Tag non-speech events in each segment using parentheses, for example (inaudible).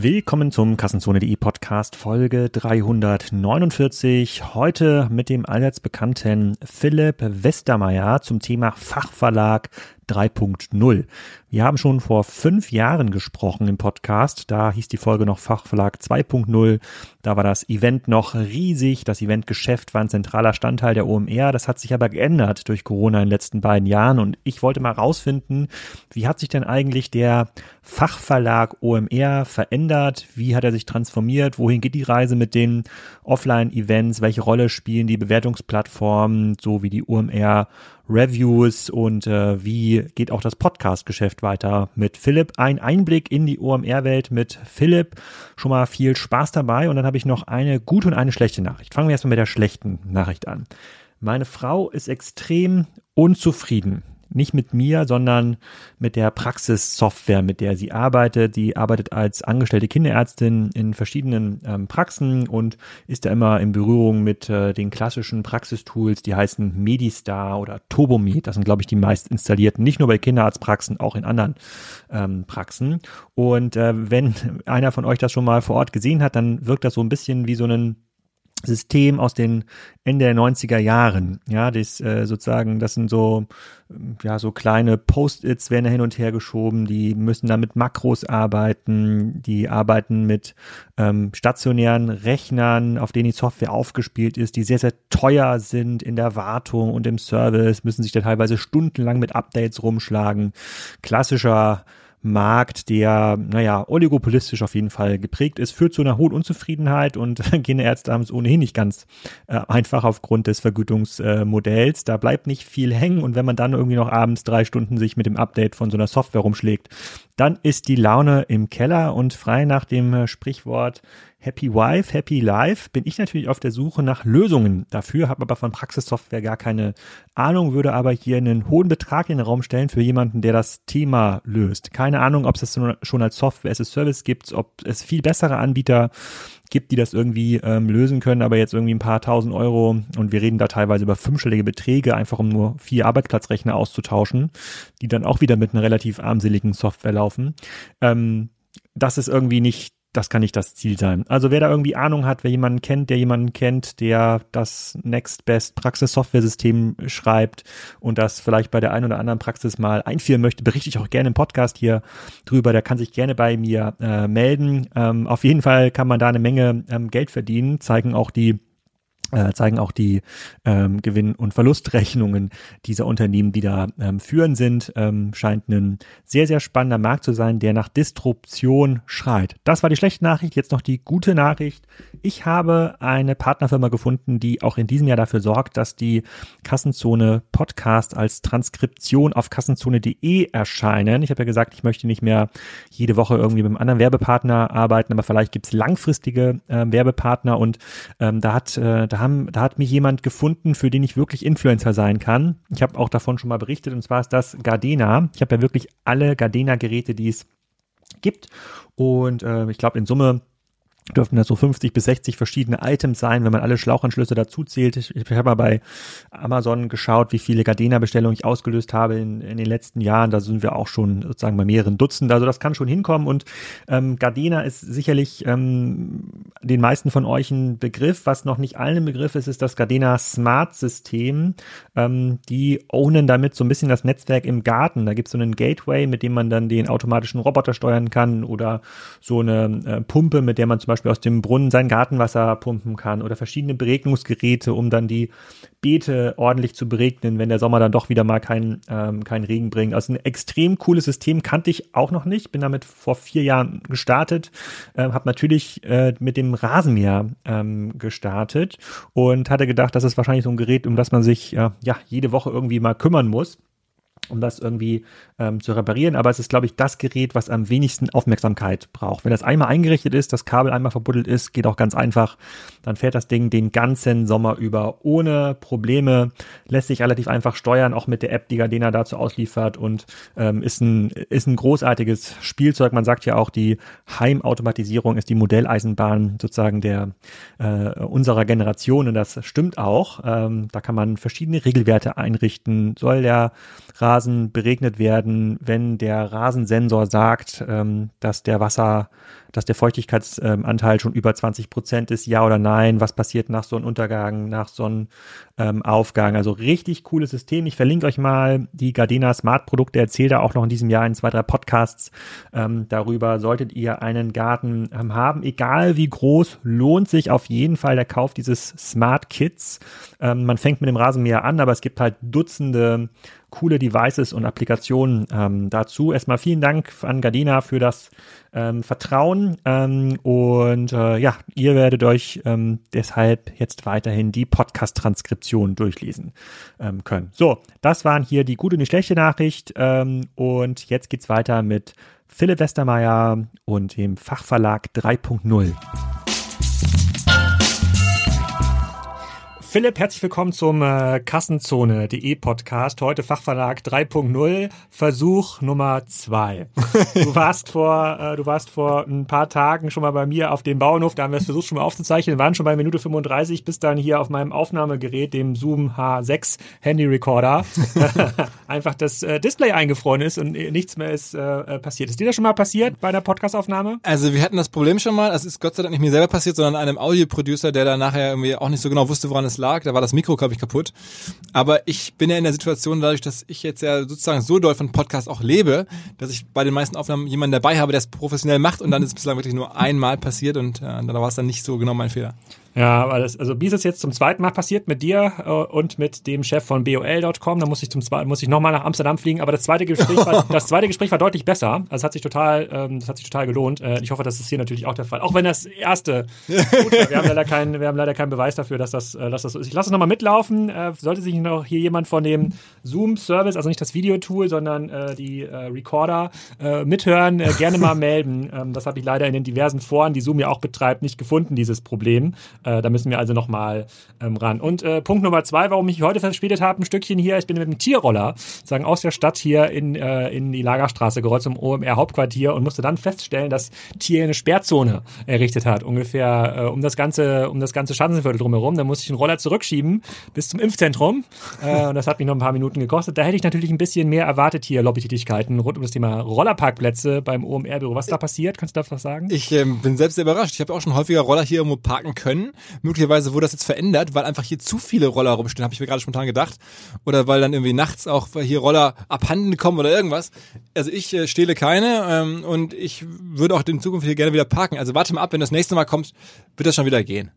Willkommen zum Kassenzone.de Podcast Folge 349. Heute mit dem allseits bekannten Philipp Westermeier zum Thema Fachverlag 3.0. Wir haben schon vor fünf Jahren gesprochen im Podcast. Da hieß die Folge noch Fachverlag 2.0. Da war das Event noch riesig. Das Eventgeschäft war ein zentraler Standteil der OMR. Das hat sich aber geändert durch Corona in den letzten beiden Jahren. Und ich wollte mal rausfinden, wie hat sich denn eigentlich der Fachverlag OMR verändert? Wie hat er sich transformiert? Wohin geht die Reise mit den Offline-Events? Welche Rolle spielen die Bewertungsplattformen, so wie die OMR Reviews und äh, wie geht auch das Podcast-Geschäft weiter mit Philipp. Ein Einblick in die OMR-Welt mit Philipp. Schon mal viel Spaß dabei und dann habe ich noch eine gute und eine schlechte Nachricht. Fangen wir erstmal mit der schlechten Nachricht an. Meine Frau ist extrem unzufrieden nicht mit mir, sondern mit der Praxissoftware, mit der sie arbeitet. Sie arbeitet als angestellte Kinderärztin in verschiedenen ähm, Praxen und ist da immer in Berührung mit äh, den klassischen Praxistools, die heißen Medistar oder Turbomed. Das sind, glaube ich, die meist installierten, nicht nur bei Kinderarztpraxen, auch in anderen ähm, Praxen. Und äh, wenn einer von euch das schon mal vor Ort gesehen hat, dann wirkt das so ein bisschen wie so ein System aus den Ende der 90er Jahren. Ja, das äh, sozusagen, das sind so ja so kleine Post-its werden da hin und her geschoben. Die müssen da mit Makros arbeiten. Die arbeiten mit ähm, stationären Rechnern, auf denen die Software aufgespielt ist, die sehr sehr teuer sind in der Wartung und im Service. Müssen sich da teilweise stundenlang mit Updates rumschlagen. Klassischer Markt, der, naja, oligopolistisch auf jeden Fall geprägt ist, führt zu einer hohen Unzufriedenheit und (laughs) Kinderärzte haben es ohnehin nicht ganz äh, einfach aufgrund des Vergütungsmodells. Äh, da bleibt nicht viel hängen und wenn man dann irgendwie noch abends drei Stunden sich mit dem Update von so einer Software rumschlägt, dann ist die Laune im Keller und frei nach dem äh, Sprichwort Happy Wife, Happy Life bin ich natürlich auf der Suche nach Lösungen dafür, habe aber von Praxissoftware gar keine Ahnung, würde aber hier einen hohen Betrag in den Raum stellen für jemanden, der das Thema löst. Keine Ahnung, ob es das schon als Software as a Service gibt, ob es viel bessere Anbieter gibt, die das irgendwie ähm, lösen können, aber jetzt irgendwie ein paar tausend Euro und wir reden da teilweise über fünfstellige Beträge, einfach um nur vier Arbeitsplatzrechner auszutauschen, die dann auch wieder mit einer relativ armseligen Software laufen. Ähm, das ist irgendwie nicht das kann nicht das Ziel sein. Also wer da irgendwie Ahnung hat, wer jemanden kennt, der jemanden kennt, der das Next Best Praxis-Software-System schreibt und das vielleicht bei der einen oder anderen Praxis mal einführen möchte, berichte ich auch gerne im Podcast hier drüber. Der kann sich gerne bei mir äh, melden. Ähm, auf jeden Fall kann man da eine Menge ähm, Geld verdienen, zeigen auch die zeigen auch die ähm, Gewinn- und Verlustrechnungen dieser Unternehmen, die da ähm, führen sind. Ähm, scheint ein sehr, sehr spannender Markt zu sein, der nach Disruption schreit. Das war die schlechte Nachricht. Jetzt noch die gute Nachricht. Ich habe eine Partnerfirma gefunden, die auch in diesem Jahr dafür sorgt, dass die Kassenzone Podcast als Transkription auf kassenzone.de erscheinen. Ich habe ja gesagt, ich möchte nicht mehr jede Woche irgendwie mit einem anderen Werbepartner arbeiten, aber vielleicht gibt es langfristige äh, Werbepartner und ähm, da hat äh, da haben, da hat mich jemand gefunden, für den ich wirklich Influencer sein kann. Ich habe auch davon schon mal berichtet und zwar ist das Gardena. Ich habe ja wirklich alle Gardena-Geräte, die es gibt und äh, ich glaube in Summe dürften das so 50 bis 60 verschiedene Items sein, wenn man alle Schlauchanschlüsse dazu zählt. Ich, ich habe mal bei Amazon geschaut, wie viele Gardena-Bestellungen ich ausgelöst habe in, in den letzten Jahren. Da sind wir auch schon sozusagen bei mehreren Dutzend. Also das kann schon hinkommen. Und ähm, Gardena ist sicherlich ähm, den meisten von euch ein Begriff. Was noch nicht allen ein Begriff ist, ist das Gardena Smart System. Ähm, die ownen damit so ein bisschen das Netzwerk im Garten. Da gibt es so einen Gateway, mit dem man dann den automatischen Roboter steuern kann oder so eine äh, Pumpe, mit der man zum Beispiel Beispiel aus dem Brunnen sein Gartenwasser pumpen kann oder verschiedene Beregnungsgeräte, um dann die Beete ordentlich zu beregnen, wenn der Sommer dann doch wieder mal keinen ähm, kein Regen bringt. Also ein extrem cooles System kannte ich auch noch nicht. Bin damit vor vier Jahren gestartet, äh, habe natürlich äh, mit dem Rasenmäher ähm, gestartet und hatte gedacht, das ist wahrscheinlich so ein Gerät, um das man sich äh, ja jede Woche irgendwie mal kümmern muss um das irgendwie ähm, zu reparieren. Aber es ist, glaube ich, das Gerät, was am wenigsten Aufmerksamkeit braucht. Wenn das einmal eingerichtet ist, das Kabel einmal verbuddelt ist, geht auch ganz einfach. Dann fährt das Ding den ganzen Sommer über ohne Probleme, lässt sich relativ einfach steuern, auch mit der App, die Gardena dazu ausliefert und ähm, ist, ein, ist ein großartiges Spielzeug. Man sagt ja auch, die Heimautomatisierung ist die Modelleisenbahn sozusagen der äh, unserer Generation und das stimmt auch. Ähm, da kann man verschiedene Regelwerte einrichten. Soll der Rasen Rasen beregnet werden, wenn der Rasensensor sagt, ähm, dass der Wasser dass der Feuchtigkeitsanteil schon über 20 Prozent ist, ja oder nein, was passiert nach Sonnenuntergang, nach Sonnenaufgang. Also richtig cooles System. Ich verlinke euch mal die Gardena Smart Produkte, erzähle da auch noch in diesem Jahr in zwei, drei Podcasts ähm, darüber. Solltet ihr einen Garten ähm, haben, egal wie groß, lohnt sich auf jeden Fall der Kauf dieses Smart Kits. Ähm, man fängt mit dem Rasenmäher an, aber es gibt halt Dutzende coole Devices und Applikationen ähm, dazu. Erstmal vielen Dank an Gardena für das ähm, Vertrauen ähm, und äh, ja, ihr werdet euch ähm, deshalb jetzt weiterhin die Podcast-Transkription durchlesen ähm, können. So, das waren hier die gute und die schlechte Nachricht und jetzt geht's weiter mit Philipp Westermeier und dem Fachverlag 3.0. Philipp, herzlich willkommen zum äh, Kassenzone.de Podcast. Heute Fachverlag 3.0, Versuch Nummer 2. (laughs) Du warst vor, äh, du warst vor ein paar Tagen schon mal bei mir auf dem Bauernhof, da haben wir es versucht schon mal aufzuzeichnen, wir waren schon bei Minute 35, bis dann hier auf meinem Aufnahmegerät, dem Zoom H6 Handy Recorder, (laughs) (laughs) einfach das äh, Display eingefroren ist und nichts mehr ist äh, äh, passiert. Ist dir das schon mal passiert bei der Podcastaufnahme? Also wir hatten das Problem schon mal, es ist Gott sei Dank nicht mir selber passiert, sondern einem Audioproducer, der dann nachher irgendwie auch nicht so genau wusste, woran es lag. Da war das Mikro, glaube ich, kaputt. Aber ich bin ja in der Situation, dadurch, dass ich jetzt ja sozusagen so doll von Podcast auch lebe, dass ich bei den meisten Aufnahmen jemanden dabei habe, der es professionell macht und dann ist es bislang wirklich nur einmal passiert und äh, da war es dann nicht so genau mein Fehler. Ja, aber das, also wie ist es jetzt zum zweiten Mal passiert mit dir äh, und mit dem Chef von BOL.com? Da muss ich zum zweiten, muss ich nochmal nach Amsterdam fliegen. Aber das zweite Gespräch war, (laughs) das zweite Gespräch war deutlich besser. Also es hat sich total, ähm, das hat sich total gelohnt. Äh, ich hoffe, das ist hier natürlich auch der Fall. Auch wenn das erste, (laughs) gut, wir haben leider keinen, wir haben leider keinen Beweis dafür, dass das, äh, dass das so ist. Ich lasse es nochmal mitlaufen. Äh, sollte sich noch hier jemand von dem Zoom-Service, also nicht das Videotool, sondern äh, die äh, Recorder äh, mithören, äh, gerne mal (laughs) melden. Ähm, das habe ich leider in den diversen Foren, die Zoom ja auch betreibt, nicht gefunden, dieses Problem. Äh, da müssen wir also nochmal ähm, ran. Und äh, Punkt Nummer zwei, warum ich heute verspätet habe, ein Stückchen hier, ich bin mit dem Tierroller sagen aus der Stadt hier in, äh, in die Lagerstraße gerollt zum OMR Hauptquartier und musste dann feststellen, dass Tier eine Sperrzone errichtet hat, ungefähr äh, um das ganze um das ganze Schanzenviertel drumherum. Da musste ich den Roller zurückschieben bis zum Impfzentrum äh, und das hat mich noch ein paar Minuten gekostet. Da hätte ich natürlich ein bisschen mehr erwartet hier Lobbytätigkeiten rund um das Thema Rollerparkplätze beim OMR-Büro. Was ist da passiert? Kannst du da was sagen? Ich ähm, bin selbst sehr überrascht. Ich habe auch schon häufiger Roller hier irgendwo parken können. Möglicherweise wurde das jetzt verändert, weil einfach hier zu viele Roller rumstehen, habe ich mir gerade spontan gedacht. Oder weil dann irgendwie nachts auch hier Roller abhanden kommen oder irgendwas. Also ich äh, stehle keine ähm, und ich würde auch in Zukunft hier gerne wieder parken. Also warte mal ab, wenn das nächste Mal kommt, wird das schon wieder gehen.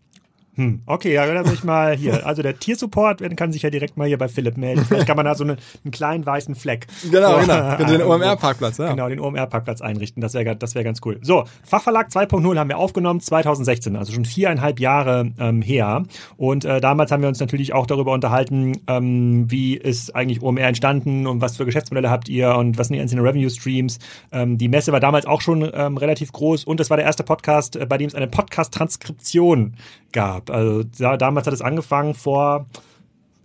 Hm, okay, ja, dann bin ich mal hier. (laughs) Also der Tiersupport kann sich ja direkt mal hier bei Philipp melden. Vielleicht kann man da so einen, einen kleinen weißen Fleck. Genau, vor, genau. Äh, den OMR-Parkplatz, ja. Genau, den OMR-Parkplatz einrichten. Das wäre das wär ganz cool. So, Fachverlag 2.0 haben wir aufgenommen 2016, also schon viereinhalb Jahre ähm, her. Und äh, damals haben wir uns natürlich auch darüber unterhalten, ähm, wie ist eigentlich OMR entstanden und was für Geschäftsmodelle habt ihr und was sind die einzelnen Revenue-Streams. Ähm, die Messe war damals auch schon ähm, relativ groß und es war der erste Podcast, äh, bei dem es eine Podcast-Transkription gab. Also da, damals hat es angefangen vor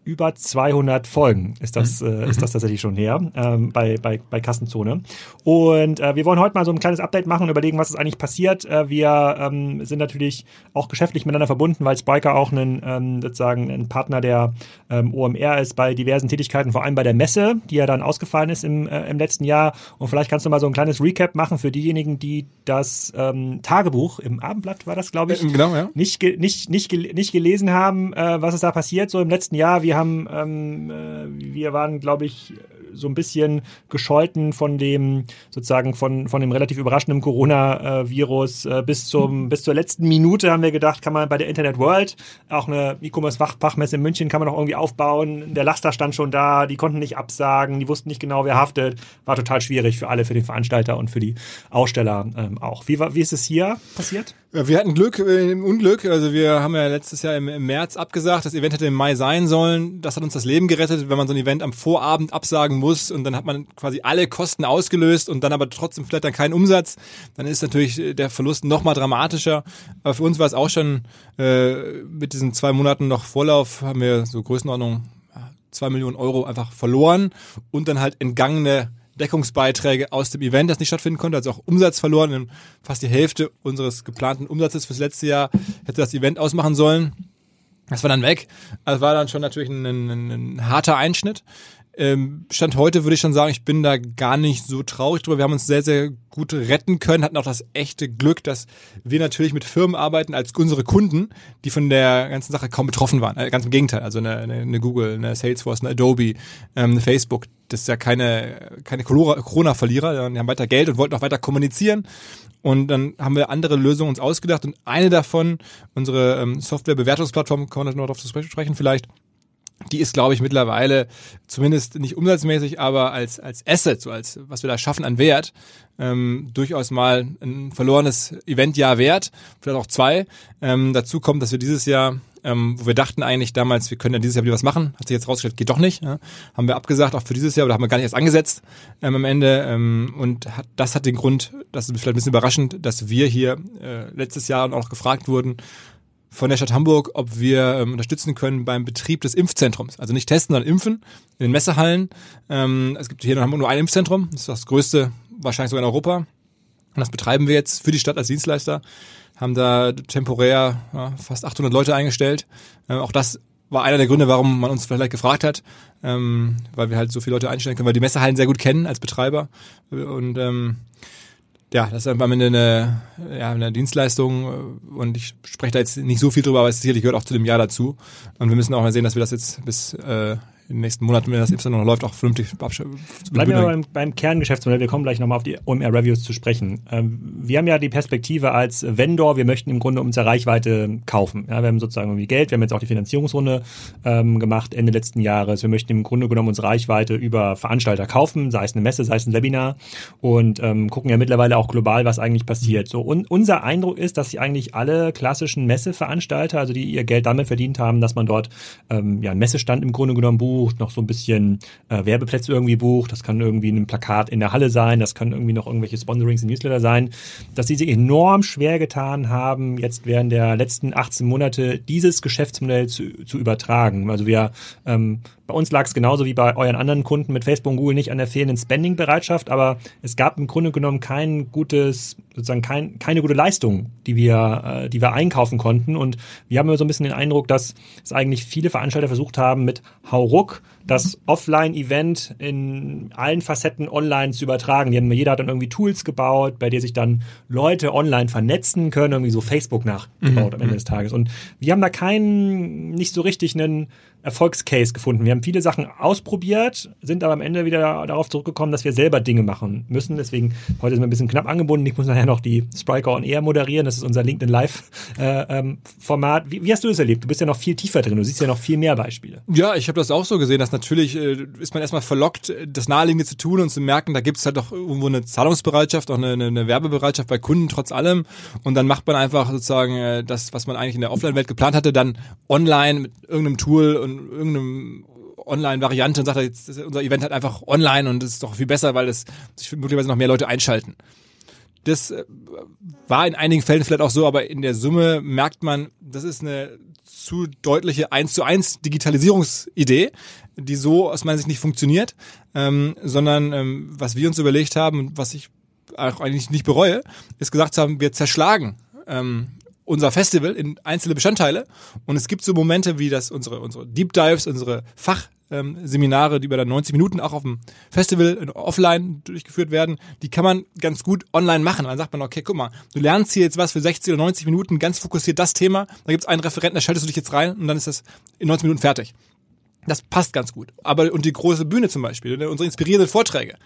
über 200 Folgen ist das, mhm. äh, ist das tatsächlich schon her ähm, bei, bei, bei Kassenzone. Und äh, wir wollen heute mal so ein kleines Update machen und überlegen, was ist eigentlich passiert. Äh, wir ähm, sind natürlich auch geschäftlich miteinander verbunden, weil Spiker auch ein, ähm, sozusagen ein Partner der ähm, OMR ist bei diversen Tätigkeiten, vor allem bei der Messe, die ja dann ausgefallen ist im, äh, im letzten Jahr. Und vielleicht kannst du mal so ein kleines Recap machen für diejenigen, die das ähm, Tagebuch im Abendblatt war das, glaube ich, äh, genau, ja. nicht, nicht, nicht, nicht gelesen haben, äh, was ist da passiert so im letzten Jahr. Wir haben, ähm, äh, wir waren, glaube ich, so ein bisschen gescholten von dem, sozusagen von, von dem relativ überraschenden Coronavirus äh, bis zum, bis zur letzten Minute haben wir gedacht, kann man bei der Internet World, auch eine E-Commerce-Fachmesse in München, kann man noch irgendwie aufbauen. Der Laster stand schon da, die konnten nicht absagen, die wussten nicht genau, wer haftet. War total schwierig für alle, für den Veranstalter und für die Aussteller ähm, auch. Wie, war, wie ist es hier passiert? Wir hatten Glück äh, im Unglück. Also wir haben ja letztes Jahr im, im, März abgesagt. Das Event hätte im Mai sein sollen. Das hat uns das Leben gerettet, wenn man so ein Event am Vorabend absagen muss und dann hat man quasi alle Kosten ausgelöst und dann aber trotzdem vielleicht dann keinen Umsatz. Dann ist natürlich äh, der Verlust noch mal dramatischer. Aber für uns war es auch schon äh, mit diesen zwei Monaten noch Vorlauf haben wir so Größenordnung zwei Millionen Euro einfach verloren und dann halt entgangene Deckungsbeiträge aus dem Event, das nicht stattfinden konnte, also auch Umsatz verloren. Fast die Hälfte unseres geplanten Umsatzes fürs letzte Jahr hätte das Event ausmachen sollen. Das war dann weg. Also war dann schon natürlich ein, ein, ein harter Einschnitt. Ähm, Stand heute würde ich schon sagen, ich bin da gar nicht so traurig drüber. Wir haben uns sehr, sehr gut retten können, hatten auch das echte Glück, dass wir natürlich mit Firmen arbeiten als unsere Kunden, die von der ganzen Sache kaum betroffen waren. Äh, ganz im Gegenteil, also eine, eine, Google, eine Salesforce, eine Adobe, ähm, eine Facebook. Das ist ja keine, keine Corona-Verlierer, die haben weiter Geld und wollten auch weiter kommunizieren. Und dann haben wir andere Lösungen uns ausgedacht und eine davon, unsere ähm, Software-Bewertungsplattform, kann man noch darauf zu sprechen vielleicht, die ist, glaube ich, mittlerweile zumindest nicht umsatzmäßig, aber als, als Asset, so als was wir da schaffen an Wert, ähm, durchaus mal ein verlorenes Eventjahr wert, vielleicht auch zwei. Ähm, dazu kommt, dass wir dieses Jahr, ähm, wo wir dachten eigentlich damals, wir können ja dieses Jahr wieder was machen, hat sich jetzt rausgestellt, geht doch nicht. Ja? Haben wir abgesagt, auch für dieses Jahr, oder haben wir gar nicht erst angesetzt ähm, am Ende. Ähm, und hat, das hat den Grund, das ist vielleicht ein bisschen überraschend, dass wir hier äh, letztes Jahr auch noch gefragt wurden, von der Stadt Hamburg, ob wir ähm, unterstützen können beim Betrieb des Impfzentrums. Also nicht testen, sondern impfen in den Messehallen. Ähm, es gibt hier in Hamburg nur ein Impfzentrum. Das ist das größte, wahrscheinlich sogar in Europa. Und das betreiben wir jetzt für die Stadt als Dienstleister. Haben da temporär ja, fast 800 Leute eingestellt. Ähm, auch das war einer der Gründe, warum man uns vielleicht gefragt hat, ähm, weil wir halt so viele Leute einstellen können, weil wir die Messehallen sehr gut kennen als Betreiber. Und ähm, ja, das ist Ende eine, ja, eine Dienstleistung und ich spreche da jetzt nicht so viel drüber, aber es sicherlich gehört auch zu dem Jahr dazu. Und wir müssen auch mal sehen, dass wir das jetzt bis äh, in den nächsten Monaten, wenn das Y noch läuft, auch vernünftig Bleiben wir beim, beim Kerngeschäftsmodell. Wir kommen gleich nochmal auf die OMR-Reviews zu sprechen. Ähm, wir haben ja die Perspektive als Vendor, wir möchten im Grunde unsere Reichweite kaufen. Ja, wir haben sozusagen irgendwie Geld, wir haben jetzt auch die Finanzierungsrunde ähm, gemacht Ende letzten Jahres. Wir möchten im Grunde genommen unsere Reichweite über Veranstalter kaufen, sei es eine Messe, sei es ein Webinar und ähm, gucken ja mittlerweile auch global, was eigentlich passiert. So, und unser Eindruck ist, dass sie eigentlich alle klassischen Messeveranstalter, also die ihr Geld damit verdient haben, dass man dort ähm, ja einen Messestand im Grunde genommen bucht, bucht, noch so ein bisschen äh, Werbeplätze irgendwie bucht. Das kann irgendwie ein Plakat in der Halle sein, das kann irgendwie noch irgendwelche Sponsorings im Newsletter sein, dass sie sich enorm schwer getan haben, jetzt während der letzten 18 Monate dieses Geschäftsmodell zu, zu übertragen. Also wir ähm, bei uns lag es genauso wie bei euren anderen Kunden mit Facebook und Google nicht an der fehlenden Spending-Bereitschaft, aber es gab im Grunde genommen kein gutes, sozusagen kein, keine gute Leistung, die wir, äh, die wir einkaufen konnten. Und wir haben so ein bisschen den Eindruck, dass es eigentlich viele Veranstalter versucht haben, mit Hauruck das Offline-Event in allen Facetten online zu übertragen. Die haben, jeder hat dann irgendwie Tools gebaut, bei der sich dann Leute online vernetzen können, irgendwie so Facebook nachgebaut mhm. am Ende des Tages. Und wir haben da keinen, nicht so richtig einen Erfolgscase gefunden. Wir haben viele Sachen ausprobiert, sind aber am Ende wieder darauf zurückgekommen, dass wir selber Dinge machen müssen. Deswegen heute sind wir ein bisschen knapp angebunden. Ich muss nachher noch die Spriker on Air moderieren. Das ist unser LinkedIn Live äh, ähm. Wie, wie, hast du das erlebt? Du bist ja noch viel tiefer drin. Du siehst ja noch viel mehr Beispiele. Ja, ich habe das auch so gesehen, dass natürlich äh, ist man erstmal verlockt, das Naheliegende zu tun und zu merken, da gibt es halt doch irgendwo eine Zahlungsbereitschaft, auch eine, eine, Werbebereitschaft bei Kunden trotz allem. Und dann macht man einfach sozusagen äh, das, was man eigentlich in der Offline-Welt geplant hatte, dann online mit irgendeinem Tool und irgendeinem Online-Variante und sagt, jetzt unser Event hat einfach online und es ist doch viel besser, weil es sich möglicherweise noch mehr Leute einschalten. Das äh, war in einigen Fällen vielleicht auch so, aber in der Summe merkt man, das ist eine zu deutliche 1 zu 1 Digitalisierungsidee, die so aus meiner Sicht nicht funktioniert, ähm, sondern ähm, was wir uns überlegt haben was ich auch eigentlich nicht bereue, ist gesagt haben, wir zerschlagen ähm, unser Festival in einzelne Bestandteile. Und es gibt so Momente wie das unsere, unsere Deep Dives, unsere Fachseminare, die über dann 90 Minuten auch auf dem Festival offline durchgeführt werden, die kann man ganz gut online machen. Dann sagt man, okay, guck mal, du lernst hier jetzt was für 60 oder 90 Minuten, ganz fokussiert das Thema, da gibt es einen Referenten, da schaltest du dich jetzt rein und dann ist das in 90 Minuten fertig. Das passt ganz gut. Aber und die große Bühne zum Beispiel, ne, unsere inspirierenden Vorträge,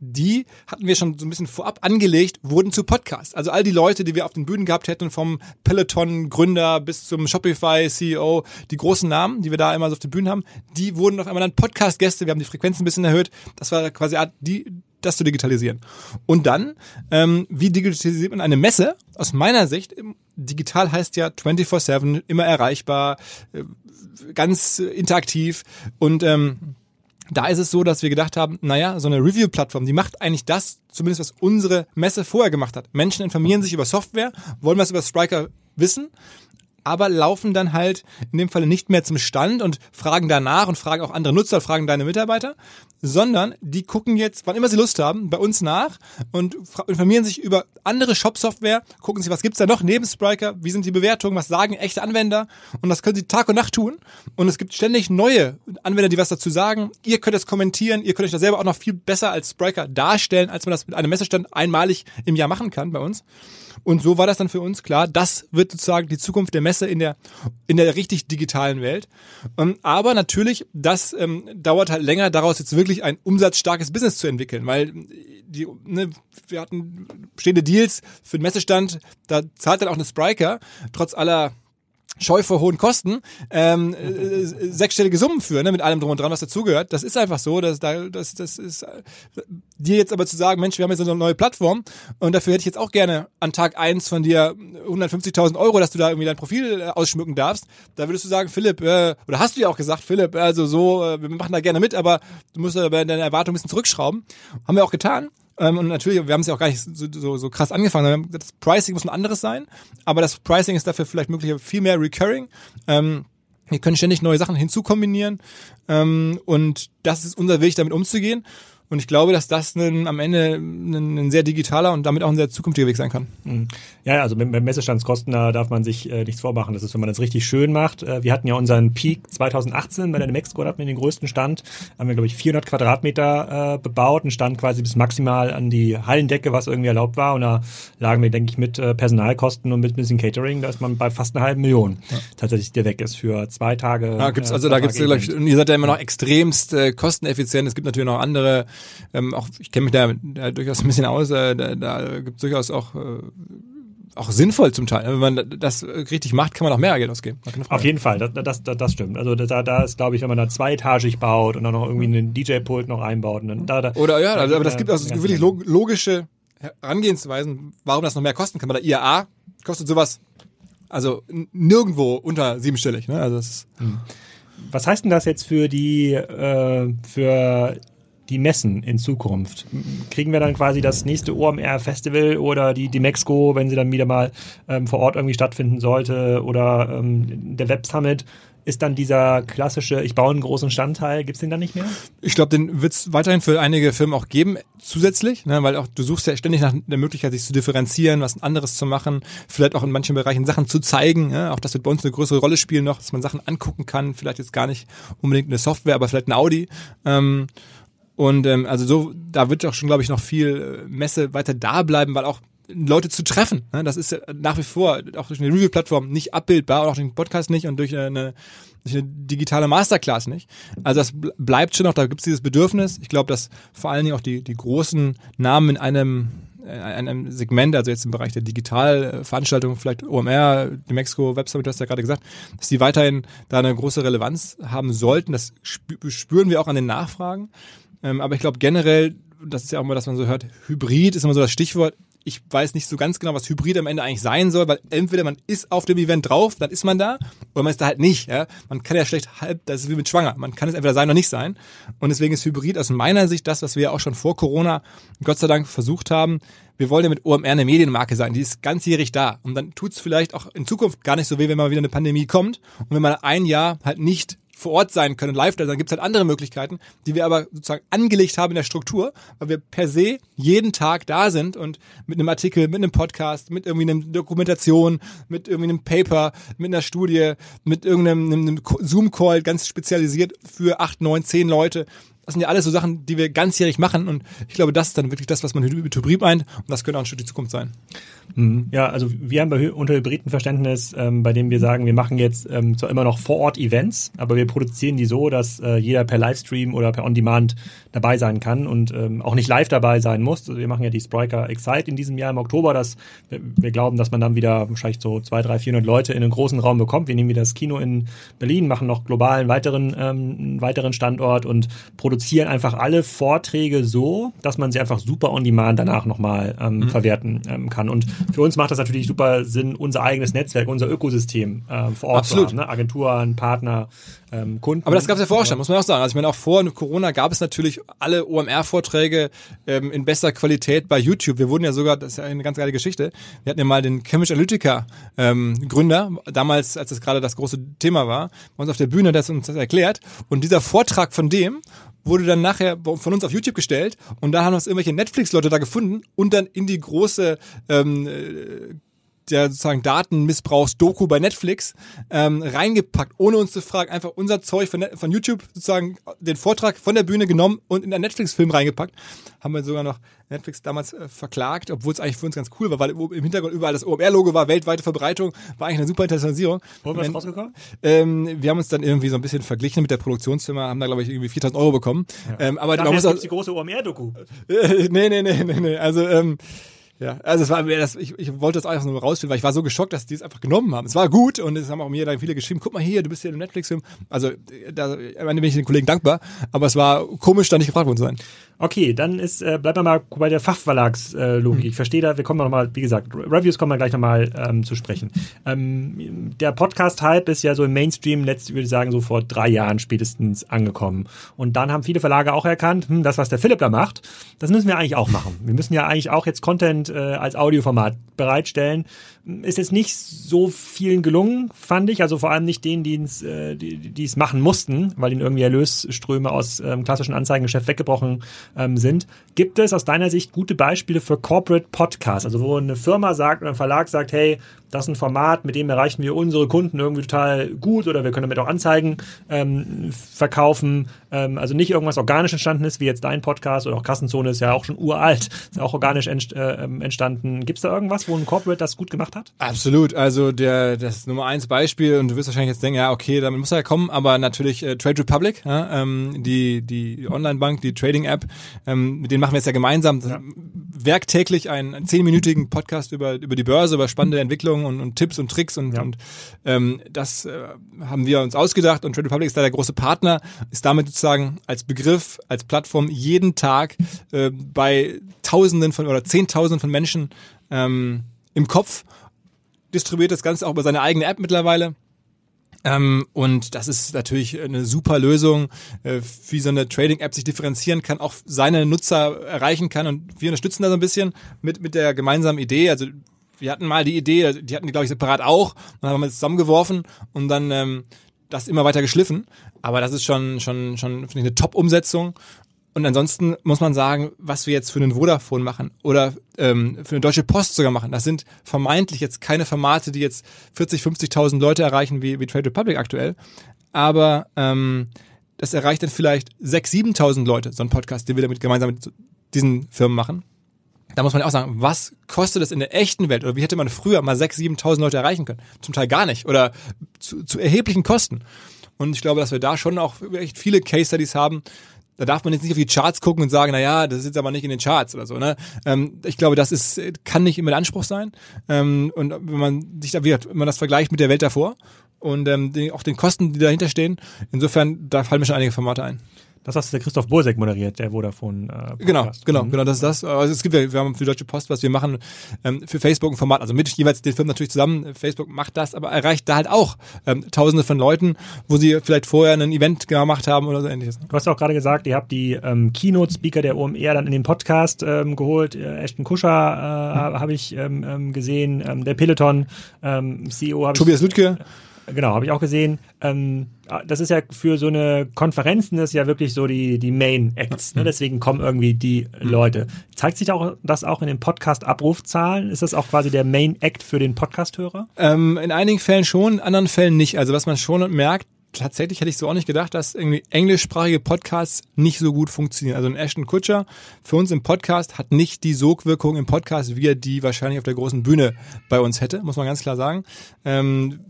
die hatten wir schon so ein bisschen vorab angelegt, wurden zu Podcasts. Also all die Leute, die wir auf den Bühnen gehabt hätten, vom Peloton-Gründer bis zum Shopify-CEO, die großen Namen, die wir da immer so auf den Bühnen haben, die wurden auf einmal dann Podcast-Gäste. Wir haben die Frequenz ein bisschen erhöht. Das war quasi die, das zu digitalisieren. Und dann, ähm, wie digitalisiert man eine Messe? Aus meiner Sicht, digital heißt ja 24-7, immer erreichbar, äh, ganz interaktiv und ähm, da ist es so, dass wir gedacht haben, naja, so eine Review-Plattform, die macht eigentlich das, zumindest was unsere Messe vorher gemacht hat. Menschen informieren sich über Software, wollen was über Spriker wissen, aber laufen dann halt in dem Falle nicht mehr zum Stand und fragen danach und fragen auch andere Nutzer, fragen deine Mitarbeiter, sondern die gucken jetzt, wann immer sie Lust haben, bei uns nach und informieren sich über andere Shop-Software, gucken sich, was gibt's da noch neben Spriker, wie sind die Bewertungen, was sagen echte Anwender und das können sie Tag und Nacht tun und es gibt ständig neue Anwender, die was dazu sagen. Ihr könnt es kommentieren, ihr könnt euch da selber auch noch viel besser als Spriker darstellen, als man das mit einem Messestand einmalig im Jahr machen kann bei uns. Und so war das dann für uns klar, das wird sozusagen die Zukunft der Messe in der, in der richtig digitalen Welt. Ähm, aber natürlich, das ähm, dauert halt länger, daraus jetzt wirklich ein umsatzstarkes Business zu entwickeln, weil die, ne, wir hatten stehende Deals für den Messestand, da zahlt dann auch eine Spriker, trotz aller Scheu vor hohen Kosten, ähm, äh, sechsstellige Summen für, ne, mit allem drum und dran, was dazugehört. Das ist einfach so, dass da, das, das ist dir jetzt aber zu sagen, Mensch, wir haben jetzt eine neue Plattform und dafür hätte ich jetzt auch gerne an Tag eins von dir 150.000 Euro, dass du da irgendwie dein Profil äh, ausschmücken darfst. Da würdest du sagen, Philipp, äh, oder hast du ja auch gesagt, Philipp, also so, äh, wir machen da gerne mit, aber du musst aber deine Erwartung ein bisschen zurückschrauben. Haben wir auch getan. Ähm, und natürlich, wir haben es ja auch gar nicht so, so, so krass angefangen. Das Pricing muss ein anderes sein, aber das Pricing ist dafür vielleicht möglich viel mehr recurring. Ähm, wir können ständig neue Sachen hinzukombinieren ähm, und das ist unser Weg, damit umzugehen. Und ich glaube, dass das ein, am Ende ein, ein, sehr digitaler und damit auch ein sehr zukünftiger Weg sein kann. Mhm. Ja, also mit, mit Messestandskosten, da darf man sich äh, nichts vormachen. Das ist, wenn man das richtig schön macht. Äh, wir hatten ja unseren Peak 2018 bei der Mexiko, da hatten wir den größten Stand. Haben wir, glaube ich, 400 Quadratmeter äh, bebaut und stand quasi bis maximal an die Hallendecke, was irgendwie erlaubt war. Und da lagen wir, denke ich, mit äh, Personalkosten und mit ein bisschen Catering, da ist man bei fast einer halben Million ja. tatsächlich, der weg ist für zwei Tage. Ja, gibt's, also da glaube ich, ihr seid ja immer noch extremst äh, kosteneffizient. Es gibt natürlich noch andere ähm, auch ich kenne mich da, da, durchaus ein bisschen aus, äh, da, da gibt es durchaus auch äh, auch sinnvoll zum Teil. Wenn man das richtig macht, kann man auch mehr Geld ausgeben. Auf jeden Fall, das, das, das, das stimmt. Also da, da ist, glaube ich, wenn man da zweietagig baut und dann noch irgendwie einen DJ-Pult noch einbaut. Und dann da, da, Oder ja, also, aber das gibt also wirklich logische Herangehensweisen, warum das noch mehr kosten kann. Bei der IAA kostet sowas also nirgendwo unter siebenstellig. Ne? Also das ist, hm. Was heißt denn das jetzt für die äh, für die Messen in Zukunft? Kriegen wir dann quasi das nächste OMR Festival oder die, Mexiko, wenn sie dann wieder mal ähm, vor Ort irgendwie stattfinden sollte oder ähm, der Web Summit? Ist dann dieser klassische, ich baue einen großen Standteil, gibt's den dann nicht mehr? Ich glaube, den wird's weiterhin für einige Firmen auch geben, zusätzlich, ne, weil auch du suchst ja ständig nach der Möglichkeit, sich zu differenzieren, was anderes zu machen, vielleicht auch in manchen Bereichen Sachen zu zeigen. Ja, auch das wird bei uns eine größere Rolle spielen noch, dass man Sachen angucken kann, vielleicht jetzt gar nicht unbedingt eine Software, aber vielleicht ein Audi. Ähm, und ähm, also so, da wird auch schon, glaube ich, noch viel äh, Messe weiter da bleiben, weil auch Leute zu treffen. Ne? Das ist nach wie vor auch durch eine Review-Plattform nicht abbildbar, auch durch den Podcast nicht und durch eine, durch eine digitale Masterclass nicht. Also das bleibt schon noch, da gibt es dieses Bedürfnis. Ich glaube, dass vor allen Dingen auch die, die großen Namen in einem in einem Segment, also jetzt im Bereich der Digitalveranstaltung, vielleicht OMR, die Mexico Web Summit, du hast ja gerade gesagt, dass die weiterhin da eine große Relevanz haben sollten. Das spüren wir auch an den Nachfragen. Ähm, aber ich glaube generell, das ist ja auch mal, dass man so hört, Hybrid ist immer so das Stichwort. Ich weiß nicht so ganz genau, was Hybrid am Ende eigentlich sein soll, weil entweder man ist auf dem Event drauf, dann ist man da, oder man ist da halt nicht. Ja? Man kann ja schlecht halb, das ist wie mit Schwanger. Man kann es entweder sein oder nicht sein. Und deswegen ist Hybrid aus meiner Sicht das, was wir ja auch schon vor Corona Gott sei Dank versucht haben. Wir wollen ja mit OMR eine Medienmarke sein, die ist ganzjährig da. Und dann tut's vielleicht auch in Zukunft gar nicht so weh, wenn mal wieder eine Pandemie kommt und wenn man ein Jahr halt nicht vor Ort sein können, live da sein, gibt es halt andere Möglichkeiten, die wir aber sozusagen angelegt haben in der Struktur, weil wir per se jeden Tag da sind und mit einem Artikel, mit einem Podcast, mit irgendwie einer Dokumentation, mit irgendwie einem Paper, mit einer Studie, mit irgendeinem einem Zoom-Call ganz spezialisiert für acht, neun, zehn Leute. Das sind ja alles so Sachen, die wir ganzjährig machen und ich glaube, das ist dann wirklich das, was man mit Hybrid meint und das könnte auch ein Stück die Zukunft sein. Mhm. Ja, also wir haben bei unter Hybridenverständnis, ähm, bei dem wir sagen, wir machen jetzt ähm, zwar immer noch vor Ort Events, aber wir produzieren die so, dass äh, jeder per Livestream oder per On-Demand dabei sein kann und ähm, auch nicht live dabei sein muss. Also wir machen ja die Spriker Excite in diesem Jahr im Oktober. Das, wir, wir glauben, dass man dann wieder wahrscheinlich so zwei, drei, vierhundert Leute in einen großen Raum bekommt. Wir nehmen wieder das Kino in Berlin, machen noch global einen weiteren, ähm, einen weiteren Standort und produzieren produzieren einfach alle Vorträge so, dass man sie einfach super on demand danach nochmal ähm, mhm. verwerten ähm, kann. Und für uns macht das natürlich super Sinn, unser eigenes Netzwerk, unser Ökosystem ähm, vor Ort Absolut. zu haben. Ne? Agenturen, Partner, ähm, Kunden. Aber das gab es ja vorher schon, muss man auch sagen. Also ich meine, auch vor Corona gab es natürlich alle OMR-Vorträge ähm, in bester Qualität bei YouTube. Wir wurden ja sogar, das ist ja eine ganz geile Geschichte, wir hatten ja mal den Cambridge Analytica ähm, Gründer, damals, als das gerade das große Thema war, bei uns auf der Bühne, der hat uns das erklärt. Und dieser Vortrag von dem wurde dann nachher von uns auf YouTube gestellt und da haben uns irgendwelche Netflix-Leute da gefunden und dann in die große ähm, äh, der sozusagen Datenmissbrauchs-Doku bei Netflix ähm, reingepackt, ohne uns zu fragen, einfach unser Zeug von, von YouTube sozusagen den Vortrag von der Bühne genommen und in einen Netflix-Film reingepackt. Haben wir sogar noch Netflix damals äh, verklagt, obwohl es eigentlich für uns ganz cool war, weil im Hintergrund überall das OMR-Logo war, weltweite Verbreitung, war eigentlich eine super Internationalisierung. Wo haben wir rausgekommen? Ähm, wir haben uns dann irgendwie so ein bisschen verglichen mit der Produktionsfirma, haben da glaube ich irgendwie 4000 Euro bekommen. Ja. Ähm, aber man muss auch, die große OMR-Doku. (laughs) Äh, nee, nee, nee, nee, nee. Also ähm, ja, also es war das, ich, ich wollte das einfach nur rausfinden, weil ich war so geschockt, dass die es einfach genommen haben. Es war gut und es haben auch mir dann viele geschrieben, guck mal hier, du bist hier im Netflix-Film. Also da, am Ende bin ich den Kollegen dankbar, aber es war komisch, da nicht gefragt worden zu sein. Okay, dann ist, äh, bleiben wir mal bei der Fachverlagslogik. Hm. Ich verstehe da, wir kommen nochmal, wie gesagt, Reviews kommen wir gleich nochmal ähm, zu sprechen. Ähm, der Podcast-Hype ist ja so im Mainstream letzt, würde ich sagen, so vor drei Jahren spätestens angekommen. Und dann haben viele Verlage auch erkannt, hm, das, was der Philipp da macht, das müssen wir eigentlich auch machen. Wir müssen ja eigentlich auch jetzt Content äh, als Audioformat bereitstellen. Ist jetzt nicht so vielen gelungen, fand ich. Also vor allem nicht denen, äh, die es machen mussten, weil ihnen irgendwie Erlösströme aus ähm, klassischen Anzeigengeschäft weggebrochen ähm, sind. Gibt es aus deiner Sicht gute Beispiele für Corporate Podcasts? Also wo eine Firma sagt oder ein Verlag sagt, hey, das ist ein Format, mit dem erreichen wir unsere Kunden irgendwie total gut oder wir können damit auch Anzeigen ähm, verkaufen. Ähm, also nicht irgendwas organisch entstanden ist, wie jetzt dein Podcast oder auch Kassenzone ist ja auch schon uralt, (laughs) ist auch organisch ent, äh, entstanden. Gibt es da irgendwas, wo ein Corporate das gut gemacht hat? Absolut. Also der das Nummer eins Beispiel und du wirst wahrscheinlich jetzt denken, ja okay, damit muss er ja kommen, aber natürlich äh, Trade Republic, ja, ähm, die die Online-Bank, die Trading-App, ähm, mit denen machen wir jetzt ja gemeinsam ja. werktäglich einen zehnminütigen Podcast über über die Börse, über spannende Entwicklungen Empfehlungen und, und Tipps und Tricks und, ja. und ähm, das äh, haben wir uns ausgedacht und Trade Republic ist da der große Partner, ist damit sozusagen als Begriff, als Plattform jeden Tag äh, bei Tausenden von oder Zehntausenden von Menschen ähm, im Kopf, distribuiert das Ganze auch über seine eigene App mittlerweile. Ähm, und das ist natürlich eine super Lösung, äh, wie so eine Trading-App sich differenzieren kann, auch seine Nutzer erreichen kann. Und wir unterstützen da so ein bisschen mit, mit der gemeinsamen Idee. Also wir hatten mal die Idee, die hatten die, glaube ich, separat auch, dann haben wir es zusammengeworfen und dann ähm, das immer weiter geschliffen. Aber das ist schon, schon, schon finde ich, eine Top-Umsetzung. Und ansonsten muss man sagen, was wir jetzt für einen Vodafone machen oder ähm, für eine Deutsche Post sogar machen, das sind vermeintlich jetzt keine Formate, die jetzt 40, 50.000 Leute erreichen wie, wie Trade Republic aktuell. Aber ähm, das erreicht dann vielleicht 6.000, 7.000 Leute, so ein Podcast, den wir damit gemeinsam mit diesen Firmen machen da muss man auch sagen, was kostet es in der echten Welt? Oder wie hätte man früher mal 6.000, 7.000 Leute erreichen können? Zum Teil gar nicht oder zu, zu erheblichen Kosten. Und ich glaube, dass wir da schon auch echt viele Case Studies haben. Da darf man jetzt nicht auf die Charts gucken und sagen, na ja, das ist jetzt aber nicht in den Charts oder so. Ne? Ähm, ich glaube, das ist kann nicht immer der Anspruch sein. Ähm, und wenn man sich da wenn man das vergleicht mit der Welt davor und ähm, den, auch den Kosten, die dahinter stehen, insofern da fallen mir schon einige Formate ein. Das hast der Christoph Bursek moderiert, der Vodafone. Äh, genau, genau, mhm. genau, das ist das. Also es gibt ja, wir haben für Deutsche Post was, wir machen ähm, für Facebook ein Format, also mit jeweils den Firmen natürlich zusammen. Facebook macht das, aber erreicht da halt auch ähm, Tausende von Leuten, wo sie vielleicht vorher ein Event gemacht haben oder so ähnliches. Du hast auch gerade gesagt, ihr habt die ähm, Keynote-Speaker der OMR dann in den Podcast ähm, geholt. Äh, Ashton Kuscher äh, mhm. habe ich ähm, ähm, gesehen, ähm, der Peloton ähm, CEO habe ich. Tobias Lüttke. Genau, habe ich auch gesehen. Ähm, das ist ja für so eine Konferenzen das ist ja wirklich so die, die Main Acts. Ne? Deswegen kommen irgendwie die. Leute. Zeigt sich auch das auch in den Podcast-Abrufzahlen? Ist das auch quasi der Main Act für den Podcast-Hörer? Ähm, in einigen Fällen schon, in anderen Fällen nicht. Also was man schon merkt, tatsächlich hätte ich so auch nicht gedacht, dass irgendwie englischsprachige Podcasts nicht so gut funktionieren. Also ein Ashton Kutscher für uns im Podcast hat nicht die Sogwirkung im Podcast, wie er die wahrscheinlich auf der großen Bühne bei uns hätte, muss man ganz klar sagen. Ähm,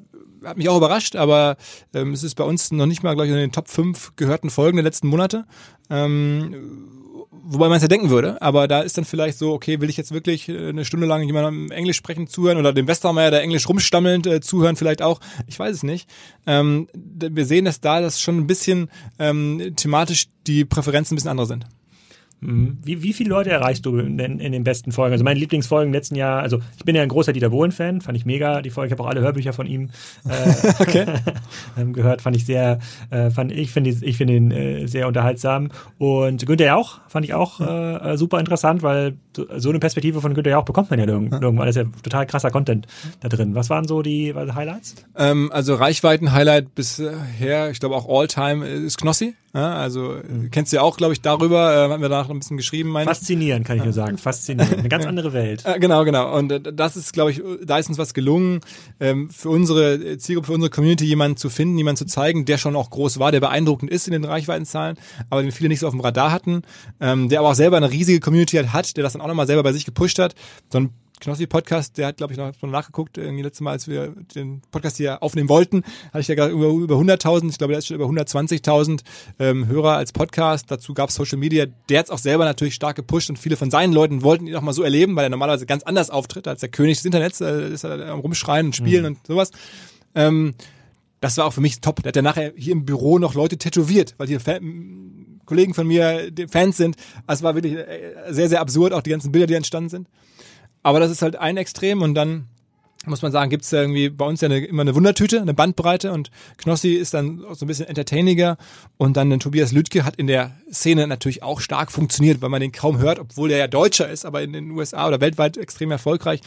hat mich auch überrascht, aber ähm, es ist bei uns noch nicht mal, glaube ich, in den Top 5 gehörten Folgen der letzten Monate. Ähm, wobei man es ja denken würde, aber da ist dann vielleicht so, okay, will ich jetzt wirklich äh, eine Stunde lang jemandem Englisch sprechen zuhören oder dem Westermeier, der Englisch rumstammelnd äh, zuhören vielleicht auch, ich weiß es nicht. Ähm, wir sehen, dass da das schon ein bisschen ähm, thematisch die Präferenzen ein bisschen andere sind. Mhm. Wie, wie viele Leute erreichst du in, in, den besten Folgen? Also meine Lieblingsfolgen im letzten Jahr, also ich bin ja ein großer Dieter Bohlen-Fan, fand ich mega, die Folge, ich habe auch alle Hörbücher von ihm äh, (laughs) (laughs) ähm, gehört, fand ich sehr, äh, fand ich finde ich finde ihn äh, sehr unterhaltsam. Und Günther Jauch fand ich auch äh, super interessant, weil so eine Perspektive von Günther Jauch bekommt man ja irgendwann. Das ist ja total krasser Content da drin. Was waren so die Highlights? Ähm, also Reichweiten-Highlight bisher, ich glaube auch All-Time ist Knossi. Ja, also mhm. kennst du ja auch, glaube ich, darüber, äh, haben wir danach ein bisschen geschrieben. Meine. Faszinierend, kann ich nur sagen. (laughs) Faszinierend. Eine ganz andere Welt. Äh, genau, genau. Und äh, das ist, glaube ich, da ist uns was gelungen, ähm, für unsere Zielgruppe, für unsere Community jemanden zu finden, jemanden zu zeigen, der schon auch groß war, der beeindruckend ist in den Reichweitenzahlen, aber den viele nicht so auf dem Radar hatten, ähm, der aber auch selber eine riesige Community hat, der das dann auch nochmal selber bei sich gepusht hat. So ein Knossi-Podcast, der hat, glaube ich, noch nachgeguckt, irgendwie letztes Mal, als wir den Podcast hier aufnehmen wollten, hatte ich ja gerade über, über 100.000, ich glaube, der ist schon über 120.000 ähm, Hörer als Podcast. Dazu gab es Social Media. Der hat es auch selber natürlich stark gepusht und viele von seinen Leuten wollten ihn auch mal so erleben, weil er normalerweise ganz anders auftritt als der König des Internets, äh, ist er am Rumschreien und Spielen mhm. und sowas. Ähm, das war auch für mich top. Der hat ja nachher hier im Büro noch Leute tätowiert, weil hier Fan Kollegen von mir Fans sind. Also es war wirklich äh, sehr, sehr absurd, auch die ganzen Bilder, die entstanden sind. Aber das ist halt ein Extrem und dann muss man sagen, gibt es ja irgendwie bei uns ja eine, immer eine Wundertüte, eine Bandbreite und Knossi ist dann so ein bisschen entertainiger und dann den Tobias Lüdke hat in der Szene natürlich auch stark funktioniert, weil man den kaum hört, obwohl der ja Deutscher ist, aber in den USA oder weltweit extrem erfolgreich.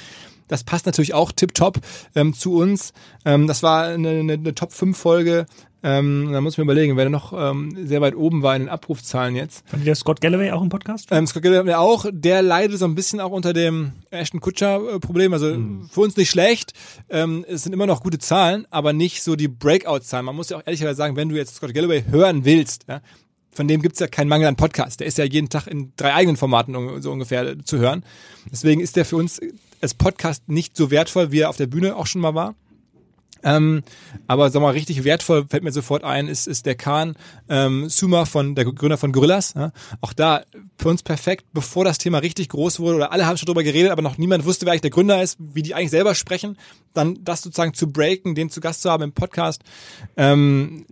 Das passt natürlich auch tipptopp ähm, zu uns. Ähm, das war eine, eine, eine Top-5-Folge ähm, da muss ich mir überlegen, wer noch ähm, sehr weit oben war in den Abrufzahlen jetzt. Fand der Scott Galloway auch im Podcast? Ähm, Scott Galloway auch. Der leidet so ein bisschen auch unter dem Ashton Kutscher-Problem. Also mhm. für uns nicht schlecht. Ähm, es sind immer noch gute Zahlen, aber nicht so die Breakout-Zahlen. Man muss ja auch ehrlicherweise sagen, wenn du jetzt Scott Galloway hören willst, ja, von dem gibt's ja keinen Mangel an Podcast. Der ist ja jeden Tag in drei eigenen Formaten so ungefähr zu hören. Deswegen ist der für uns als Podcast nicht so wertvoll, wie er auf der Bühne auch schon mal war. Ähm, aber sag mal, richtig wertvoll fällt mir sofort ein, ist, ist der Khan ähm, Suma von der Gründer von Gorillas. Ja? Auch da für uns perfekt, bevor das Thema richtig groß wurde oder alle haben schon drüber geredet, aber noch niemand wusste, wer eigentlich der Gründer ist, wie die eigentlich selber sprechen, dann das sozusagen zu breaken, den zu Gast zu haben im Podcast. Ähm,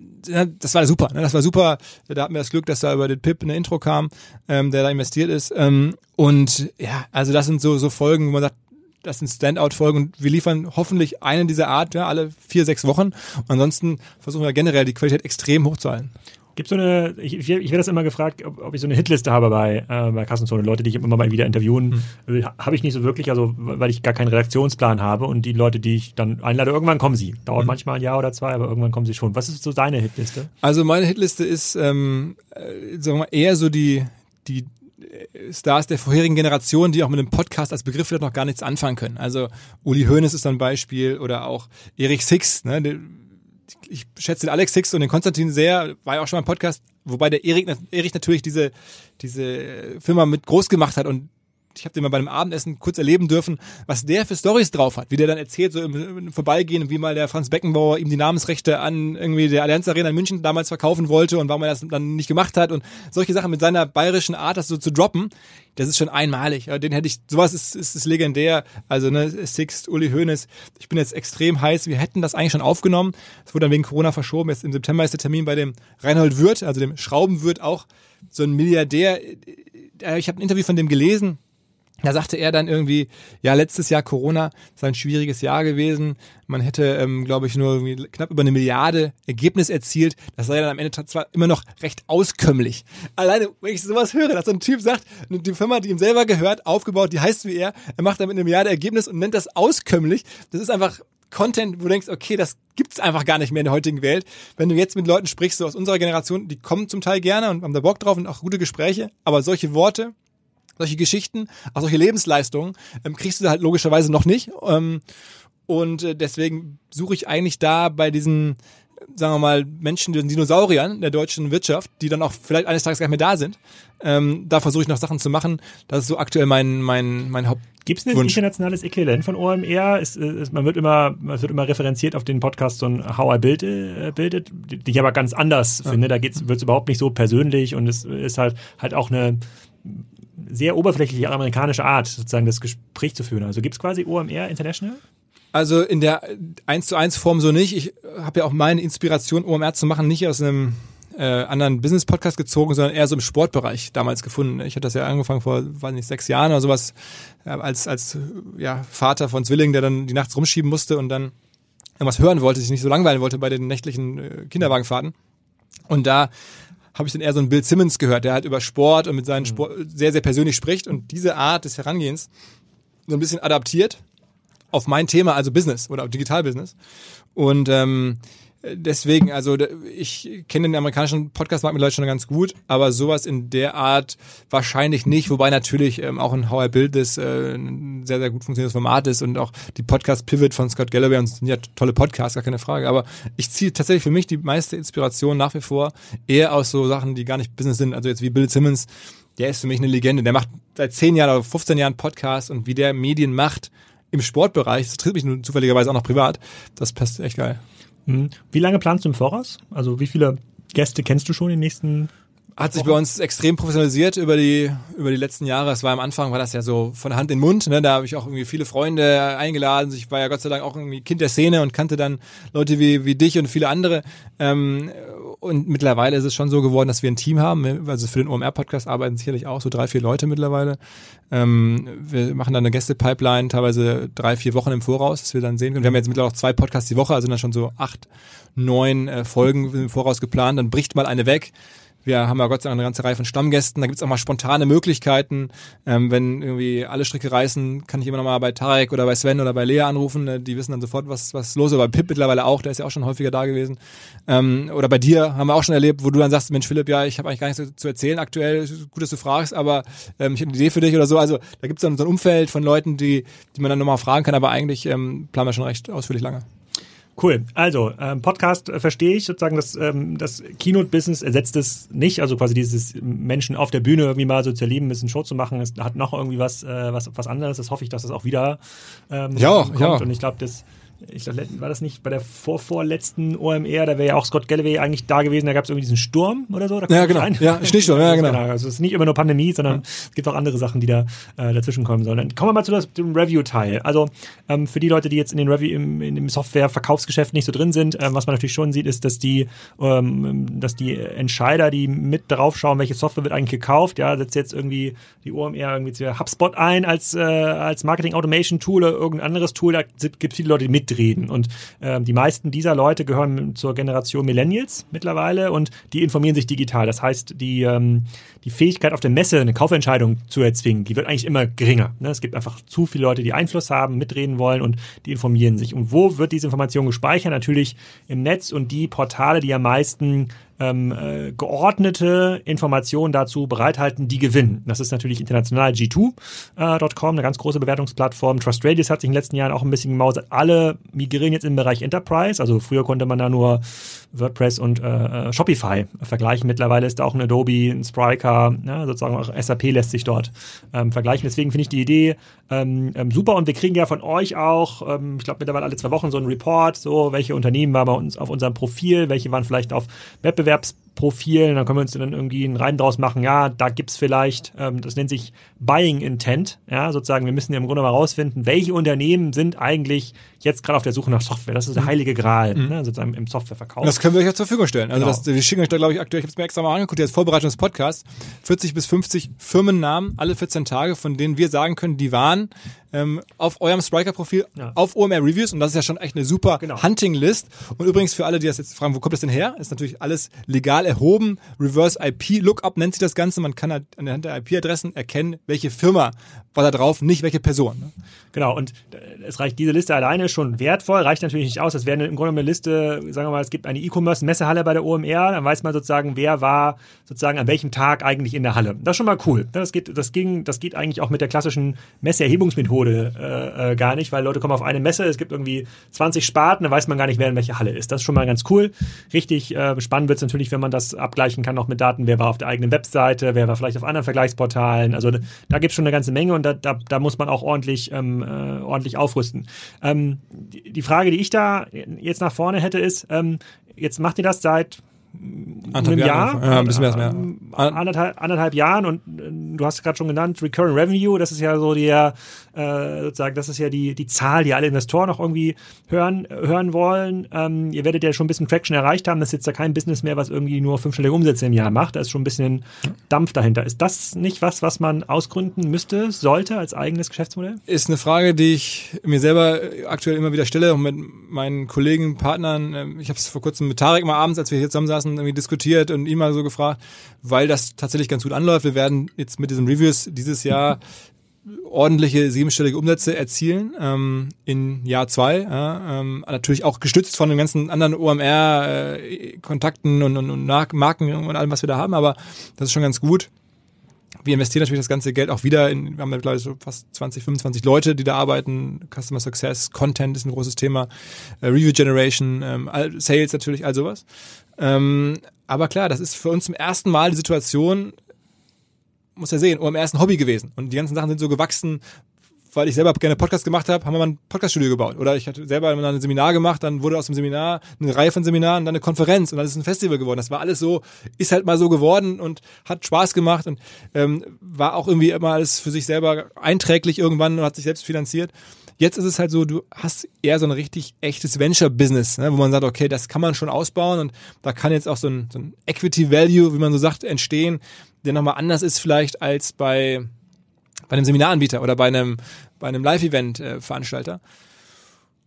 das war super. Ne? Das war super. Da hatten wir das Glück, dass da über den Pip eine Intro kam, ähm, der da investiert ist. Ähm, und ja, also das sind so, so Folgen, wo man sagt, das sind Standout-Folgen und wir liefern hoffentlich eine dieser Art, ja, alle vier, sechs Wochen. Und ansonsten versuchen wir generell die Qualität extrem hochzuhalten. Gibt so eine, ich, ich, werde das immer gefragt, ob, ob, ich so eine Hitliste habe bei, äh, bei Kassenzone. Leute, die ich immer mal wieder interviewen, hm. habe ich nicht so wirklich, also weil ich gar keinen Redaktionsplan habe und die Leute, die ich dann einlade, irgendwann kommen sie. Dauert hm. manchmal ein Jahr oder zwei, aber irgendwann kommen sie schon. Was ist so deine Hitliste? Also meine Hitliste ist ähm, äh, sagen wir mal, eher so die, die Stars der vorherigen Generation, die auch mit dem Podcast als Begriff vielleicht noch gar nichts anfangen können. Also Uli Hoeneß ist ein Beispiel oder auch Erich Six. Ne? Ich schätze den Alex Six und den Konstantin sehr, war ja auch schon mal im Podcast, wobei der Erich, Erich natürlich diese, diese Firma mit groß gemacht hat und ich habe den mal bei einem Abendessen kurz erleben dürfen, was der für Stories drauf hat, wie der dann erzählt, so im, im Vorbeigehen, wie mal der Franz Beckenbauer ihm die Namensrechte an irgendwie der Allianz Arena in München damals verkaufen wollte und warum er das dann nicht gemacht hat und solche Sachen mit seiner bayerischen Art, das so zu droppen, das ist schon einmalig. Den hätte ich, sowas ist, ist, ist legendär. Also, ne, Sixt, Uli Hoeneß. Ich bin jetzt extrem heiß. Wir hätten das eigentlich schon aufgenommen. Es wurde dann wegen Corona verschoben. Jetzt im September ist der Termin bei dem Reinhold Wirth, also dem Schraubenwirt auch so ein Milliardär. Ich habe ein Interview von dem gelesen da sagte er dann irgendwie, ja, letztes Jahr Corona ist ein schwieriges Jahr gewesen. Man hätte, ähm, glaube ich, nur knapp über eine Milliarde Ergebnis erzielt. Das sei dann am Ende zwar immer noch recht auskömmlich. Alleine, wenn ich sowas höre, dass so ein Typ sagt, die Firma, die ihm selber gehört, aufgebaut, die heißt wie er, er macht damit eine Milliarde Ergebnis und nennt das auskömmlich. Das ist einfach Content, wo du denkst, okay, das gibt's einfach gar nicht mehr in der heutigen Welt. Wenn du jetzt mit Leuten sprichst, so aus unserer Generation, die kommen zum Teil gerne und haben da Bock drauf und auch gute Gespräche, aber solche Worte, solche Geschichten, auch solche Lebensleistungen ähm, kriegst du halt logischerweise noch nicht. Ähm, und äh, deswegen suche ich eigentlich da bei diesen, sagen wir mal, Menschen, den Dinosauriern der deutschen Wirtschaft, die dann auch vielleicht eines Tages gar nicht mehr da sind. Ähm, da versuche ich noch Sachen zu machen. Das ist so aktuell mein, mein, mein Haupt Gibt es ein internationales Äquivalent von OMR? Ist, ist, man wird immer, man wird immer referenziert auf den Podcast und How I Build, äh, Bildet, die ich aber ganz anders ja. finde. Da wird es überhaupt nicht so persönlich und es ist halt halt auch eine sehr oberflächliche amerikanische Art, sozusagen das Gespräch zu führen. Also gibt es quasi OMR International? Also in der 1 zu 1 Form so nicht. Ich habe ja auch meine Inspiration, OMR zu machen, nicht aus einem äh, anderen Business-Podcast gezogen, sondern eher so im Sportbereich damals gefunden. Ich hatte das ja angefangen vor, weiß nicht, sechs Jahren oder sowas, äh, als, als ja, Vater von Zwillingen, der dann die nachts rumschieben musste und dann irgendwas hören wollte, sich nicht so langweilen wollte bei den nächtlichen äh, Kinderwagenfahrten. Und da habe ich dann eher so einen Bill Simmons gehört, der halt über Sport und mit seinen mhm. Sport sehr, sehr persönlich spricht und diese Art des Herangehens so ein bisschen adaptiert auf mein Thema, also Business oder Digital Business. Und ähm, deswegen, also ich kenne den amerikanischen Podcast-Markt mittlerweile schon ganz gut, aber sowas in der Art wahrscheinlich nicht, wobei natürlich ähm, auch ein How I Build This äh, ein sehr, sehr gut funktionierendes Format ist und auch die Podcast-Pivot von Scott Galloway und sind ja tolle Podcasts, gar keine Frage, aber ich ziehe tatsächlich für mich die meiste Inspiration nach wie vor eher aus so Sachen, die gar nicht Business sind, also jetzt wie Bill Simmons, der ist für mich eine Legende, der macht seit 10 Jahren oder 15 Jahren Podcast und wie der Medien macht, im Sportbereich, das tritt mich nun zufälligerweise auch noch privat, das passt echt geil. Mhm. Wie lange planst du im Voraus? Also wie viele Gäste kennst du schon in den nächsten hat sich bei uns extrem professionalisiert über die über die letzten Jahre. Es war am Anfang war das ja so von Hand in Mund. Ne? Da habe ich auch irgendwie viele Freunde eingeladen. Ich war ja Gott sei Dank auch irgendwie Kind der Szene und kannte dann Leute wie wie dich und viele andere. Ähm, und mittlerweile ist es schon so geworden, dass wir ein Team haben. Also für den OMR-Podcast arbeiten sicherlich auch so drei, vier Leute mittlerweile. Ähm, wir machen dann eine Gäste-Pipeline, teilweise drei, vier Wochen im Voraus, dass wir dann sehen können. Wir haben jetzt mittlerweile auch zwei Podcasts die Woche, also dann schon so acht, neun äh, Folgen im Voraus geplant. Dann bricht mal eine weg wir haben ja Gott sei Dank eine ganze Reihe von Stammgästen. Da gibt's auch mal spontane Möglichkeiten. Ähm, wenn irgendwie alle Stricke reißen, kann ich immer noch mal bei Tarek oder bei Sven oder bei Lea anrufen. Äh, die wissen dann sofort, was, was los ist. Bei Pip mittlerweile auch, der ist ja auch schon häufiger da gewesen. Ähm, oder bei dir haben wir auch schon erlebt, wo du dann sagst, Mensch Philipp, ja, ich habe eigentlich gar nichts zu, zu erzählen aktuell. Gut, dass du fragst, aber ähm, ich habe eine Idee für dich oder so. Also da gibt's dann so ein Umfeld von Leuten, die, die man dann nochmal fragen kann. Aber eigentlich ähm, planen wir schon recht ausführlich lange. Cool. Also, ähm, Podcast äh, verstehe ich sozusagen, dass ähm, das Keynote-Business ersetzt es nicht. Also quasi dieses Menschen auf der Bühne irgendwie mal so zu erleben, ein bisschen Show zu machen, es hat noch irgendwie was, äh, was, was anderes. Das hoffe ich, dass das auch wieder ähm, ja, kommt. Ja. Und ich glaube, das ich glaube, war das nicht bei der vorvorletzten OMR, da wäre ja auch Scott Galloway eigentlich da gewesen, da gab es irgendwie diesen Sturm oder so. ja, genau. Ja, Schneesturm, ja, (laughs) genau. Also es ist nicht immer nur Pandemie, sondern ja. es gibt auch andere Sachen, die da äh, dazwischen kommen sollen. Dann kommen wir mal zu das, dem Review-Teil. Also ähm, für die Leute, die jetzt in den Review, im, in dem Software-Verkaufsgeschäft nicht so drin sind, ähm, was man natürlich schon sieht, ist, dass die, ähm, dass die Entscheider, die mit drauf schauen, welche Software wird eigentlich gekauft, ja, setzt jetzt irgendwie die OMR irgendwie zu HubSpot ein als, äh, als Marketing-Automation-Tool oder irgendein anderes Tool, da gibt es viele Leute, die mitreden und ähm, die meisten dieser Leute gehören zur Generation Millennials mittlerweile und die informieren sich digital. Das heißt, die, ähm, die Fähigkeit auf der Messe eine Kaufentscheidung zu erzwingen, die wird eigentlich immer geringer. Ne? Es gibt einfach zu viele Leute, die Einfluss haben, mitreden wollen und die informieren sich. Und wo wird diese Information gespeichert? Natürlich im Netz und die Portale, die am meisten ähm, äh, geordnete Informationen dazu bereithalten, die gewinnen. Das ist natürlich international G2.com, äh, eine ganz große Bewertungsplattform. Trust Radius hat sich in den letzten Jahren auch ein bisschen gemausert. Alle migrieren jetzt im Bereich Enterprise. Also früher konnte man da nur WordPress und äh, äh Shopify vergleichen. Mittlerweile ist da auch ein Adobe, ein Spryker, ja, sozusagen auch SAP lässt sich dort ähm, vergleichen. Deswegen finde ich die Idee ähm, ähm, super und wir kriegen ja von euch auch, ähm, ich glaube mittlerweile alle zwei Wochen so einen Report, so welche Unternehmen waren bei uns auf unserem Profil, welche waren vielleicht auf Wettbewerbs Wettbewerbsprofilen, dann können wir uns dann irgendwie einen Reim draus machen, ja, da gibt's vielleicht, ähm, das nennt sich Buying Intent, ja, sozusagen, wir müssen ja im Grunde mal rausfinden, welche Unternehmen sind eigentlich jetzt gerade auf der Suche nach Software. Das ist der mhm. heilige Gral, mhm. ne, sozusagen im Softwareverkauf. Das können wir euch ja zur Verfügung stellen. Also genau. das, wir schicken euch da, glaube ich, aktuell, ich habe es mir extra mal angeguckt, jetzt Vorbereitung des Podcasts, 40 bis 50 Firmennamen alle 14 Tage, von denen wir sagen können, die waren ähm, auf eurem Spriker-Profil, ja. auf OMR Reviews und das ist ja schon echt eine super genau. Hunting-List. Und übrigens für alle, die das jetzt fragen, wo kommt das denn her? Ist natürlich alles legal erhoben. Reverse IP Lookup nennt sich das Ganze. Man kann halt anhand der IP-Adressen erkennen, welche Firma war da drauf, nicht welche Person. Ne? Genau, und äh, es reicht diese Liste alleine schon wertvoll, reicht natürlich nicht aus. Das wäre im Grunde eine Liste, sagen wir mal, es gibt eine E-Commerce-Messehalle bei der OMR, dann weiß man sozusagen, wer war sozusagen an welchem Tag eigentlich in der Halle. Das ist schon mal cool. Das geht, das ging, das geht eigentlich auch mit der klassischen Messeerhebungsmethode äh, äh, gar nicht, weil Leute kommen auf eine Messe, es gibt irgendwie 20 Sparten, dann weiß man gar nicht, wer in welcher Halle ist. Das ist schon mal ganz cool. Richtig äh, spannend wird es natürlich, wenn man das abgleichen kann noch mit Daten, wer war auf der eigenen Webseite, wer war vielleicht auf anderen Vergleichsportalen. Also da gibt es schon eine ganze Menge und da, da, da muss man auch ordentlich, ähm, äh, ordentlich aufrüsten. Ähm, die, die Frage, die ich da jetzt nach vorne hätte, ist, ähm, jetzt macht ihr das seit einem Jahr, ja, ein bisschen mehr, mehr. Anderthalb, anderthalb Jahren und äh, du hast gerade schon genannt, Recurring Revenue, das ist ja so der, äh, sozusagen, das ist ja die, die Zahl, die alle Investoren auch irgendwie hören, hören wollen. Ähm, ihr werdet ja schon ein bisschen Traction erreicht haben, das ist jetzt ja kein Business mehr, was irgendwie nur fünfstellige Umsätze im Jahr macht, da ist schon ein bisschen Dampf dahinter. Ist das nicht was, was man ausgründen müsste, sollte als eigenes Geschäftsmodell? Ist eine Frage, die ich mir selber aktuell immer wieder stelle und mit meinen Kollegen, Partnern. Ähm, ich habe es vor kurzem mit Tarek mal abends, als wir hier zusammen saßen, irgendwie diskutiert und ihn mal so gefragt, weil das tatsächlich ganz gut anläuft. Wir werden jetzt mit diesen Reviews dieses Jahr (laughs) ordentliche siebenstellige Umsätze erzielen ähm, in Jahr zwei. Ja, ähm, natürlich auch gestützt von den ganzen anderen OMR-Kontakten äh, und, und, und Marken und allem, was wir da haben, aber das ist schon ganz gut. Wir investieren natürlich das ganze Geld auch wieder in, wir haben mittlerweile so fast 20, 25 Leute, die da arbeiten. Customer Success, Content ist ein großes Thema, äh, Review Generation, ähm, Sales natürlich, all sowas. Ähm, aber klar, das ist für uns zum ersten Mal die Situation, muss ja sehen, OMR ist ein Hobby gewesen. Und die ganzen Sachen sind so gewachsen, weil ich selber gerne Podcast gemacht habe, haben wir mal ein Podcaststudio gebaut. Oder ich hatte selber mal ein Seminar gemacht, dann wurde aus dem Seminar eine Reihe von Seminaren, dann eine Konferenz und dann ist ein Festival geworden. Das war alles so, ist halt mal so geworden und hat Spaß gemacht und ähm, war auch irgendwie immer alles für sich selber einträglich irgendwann und hat sich selbst finanziert. Jetzt ist es halt so, du hast eher so ein richtig echtes Venture-Business, ne, wo man sagt, okay, das kann man schon ausbauen und da kann jetzt auch so ein, so ein Equity-Value, wie man so sagt, entstehen, der nochmal anders ist vielleicht als bei, bei einem Seminaranbieter oder bei einem, bei einem Live-Event-Veranstalter.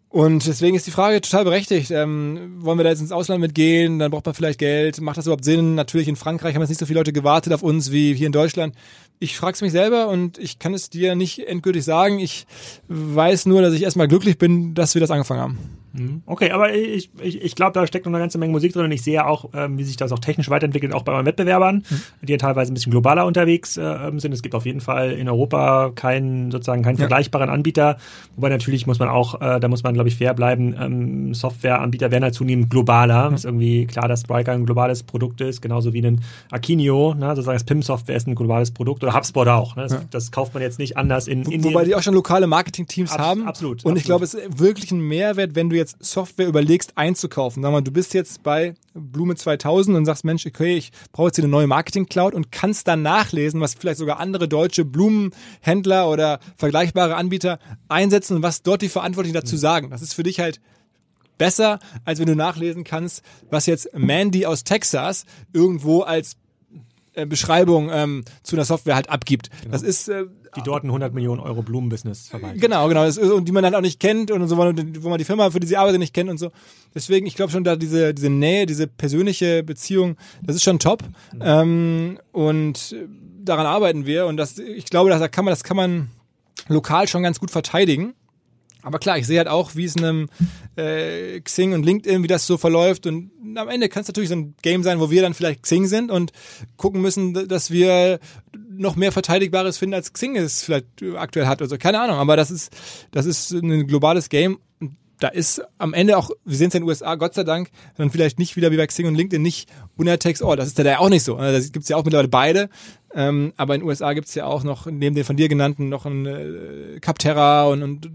Und deswegen ist die Frage total berechtigt. Ähm, wollen wir da jetzt ins Ausland mitgehen? Dann braucht man vielleicht Geld. Macht das überhaupt Sinn? Natürlich in Frankreich haben jetzt nicht so viele Leute gewartet auf uns wie hier in Deutschland ich frage es mich selber und ich kann es dir nicht endgültig sagen. Ich weiß nur, dass ich erstmal glücklich bin, dass wir das angefangen haben. Mhm. Okay, aber ich, ich, ich glaube, da steckt noch eine ganze Menge Musik drin und ich sehe auch, ähm, wie sich das auch technisch weiterentwickelt, auch bei euren Wettbewerbern, mhm. die ja teilweise ein bisschen globaler unterwegs äh, sind. Es gibt auf jeden Fall in Europa keinen, sozusagen keinen ja. vergleichbaren Anbieter. Wobei natürlich muss man auch, äh, da muss man, glaube ich, fair bleiben, ähm, Softwareanbieter werden halt zunehmend globaler. Mhm. Ist irgendwie klar, dass Spriker ein globales Produkt ist, genauso wie ein Akinio, ne? sozusagen das PIM-Software ist ein globales Produkt oder HubSpot auch. Ne? Das, ja. das kauft man jetzt nicht anders in Indien. Wobei die auch schon lokale Marketing-Teams Abs haben. Absolut. Und absolut. ich glaube, es ist wirklich ein Mehrwert, wenn du jetzt Software überlegst einzukaufen. Sag mal, du bist jetzt bei Blume 2000 und sagst, Mensch, okay, ich brauche jetzt hier eine neue Marketing-Cloud und kannst dann nachlesen, was vielleicht sogar andere deutsche Blumenhändler oder vergleichbare Anbieter einsetzen und was dort die Verantwortlichen dazu sagen. Das ist für dich halt besser, als wenn du nachlesen kannst, was jetzt Mandy aus Texas irgendwo als äh, Beschreibung ähm, zu einer Software halt abgibt. Genau. Das ist äh, die dort ein 100 Millionen Euro Blumenbusiness verwaltet. Genau, genau. Ist, und die man dann auch nicht kennt und so, wo man die Firma, für die sie arbeitet, nicht kennt und so. Deswegen, ich glaube schon, da diese, diese Nähe, diese persönliche Beziehung, das ist schon top. Mhm. Ähm, und daran arbeiten wir. Und das, ich glaube, das kann man, das kann man lokal schon ganz gut verteidigen. Aber klar, ich sehe halt auch, wie es in einem äh, Xing und LinkedIn, wie das so verläuft. Und am Ende kann es natürlich so ein Game sein, wo wir dann vielleicht Xing sind und gucken müssen, dass wir noch mehr Verteidigbares finden, als Xing es vielleicht aktuell hat. Also keine Ahnung, aber das ist, das ist ein globales Game. Da ist am Ende auch, wir sehen es in den USA, Gott sei Dank, dann vielleicht nicht wieder wie bei Xing und LinkedIn nicht Untertext, oh, das ist ja da auch nicht so. Da gibt's ja auch mittlerweile beide. Ähm, aber in den USA gibt's ja auch noch, neben den von dir genannten, noch ein äh, Capterra und, und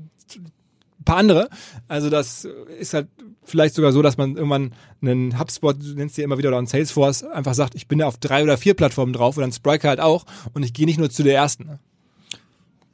paar andere. Also das ist halt vielleicht sogar so, dass man irgendwann einen HubSpot, du nennst dir immer wieder, oder einen Salesforce, einfach sagt, ich bin ja auf drei oder vier Plattformen drauf oder ein Spriker halt auch und ich gehe nicht nur zu der ersten.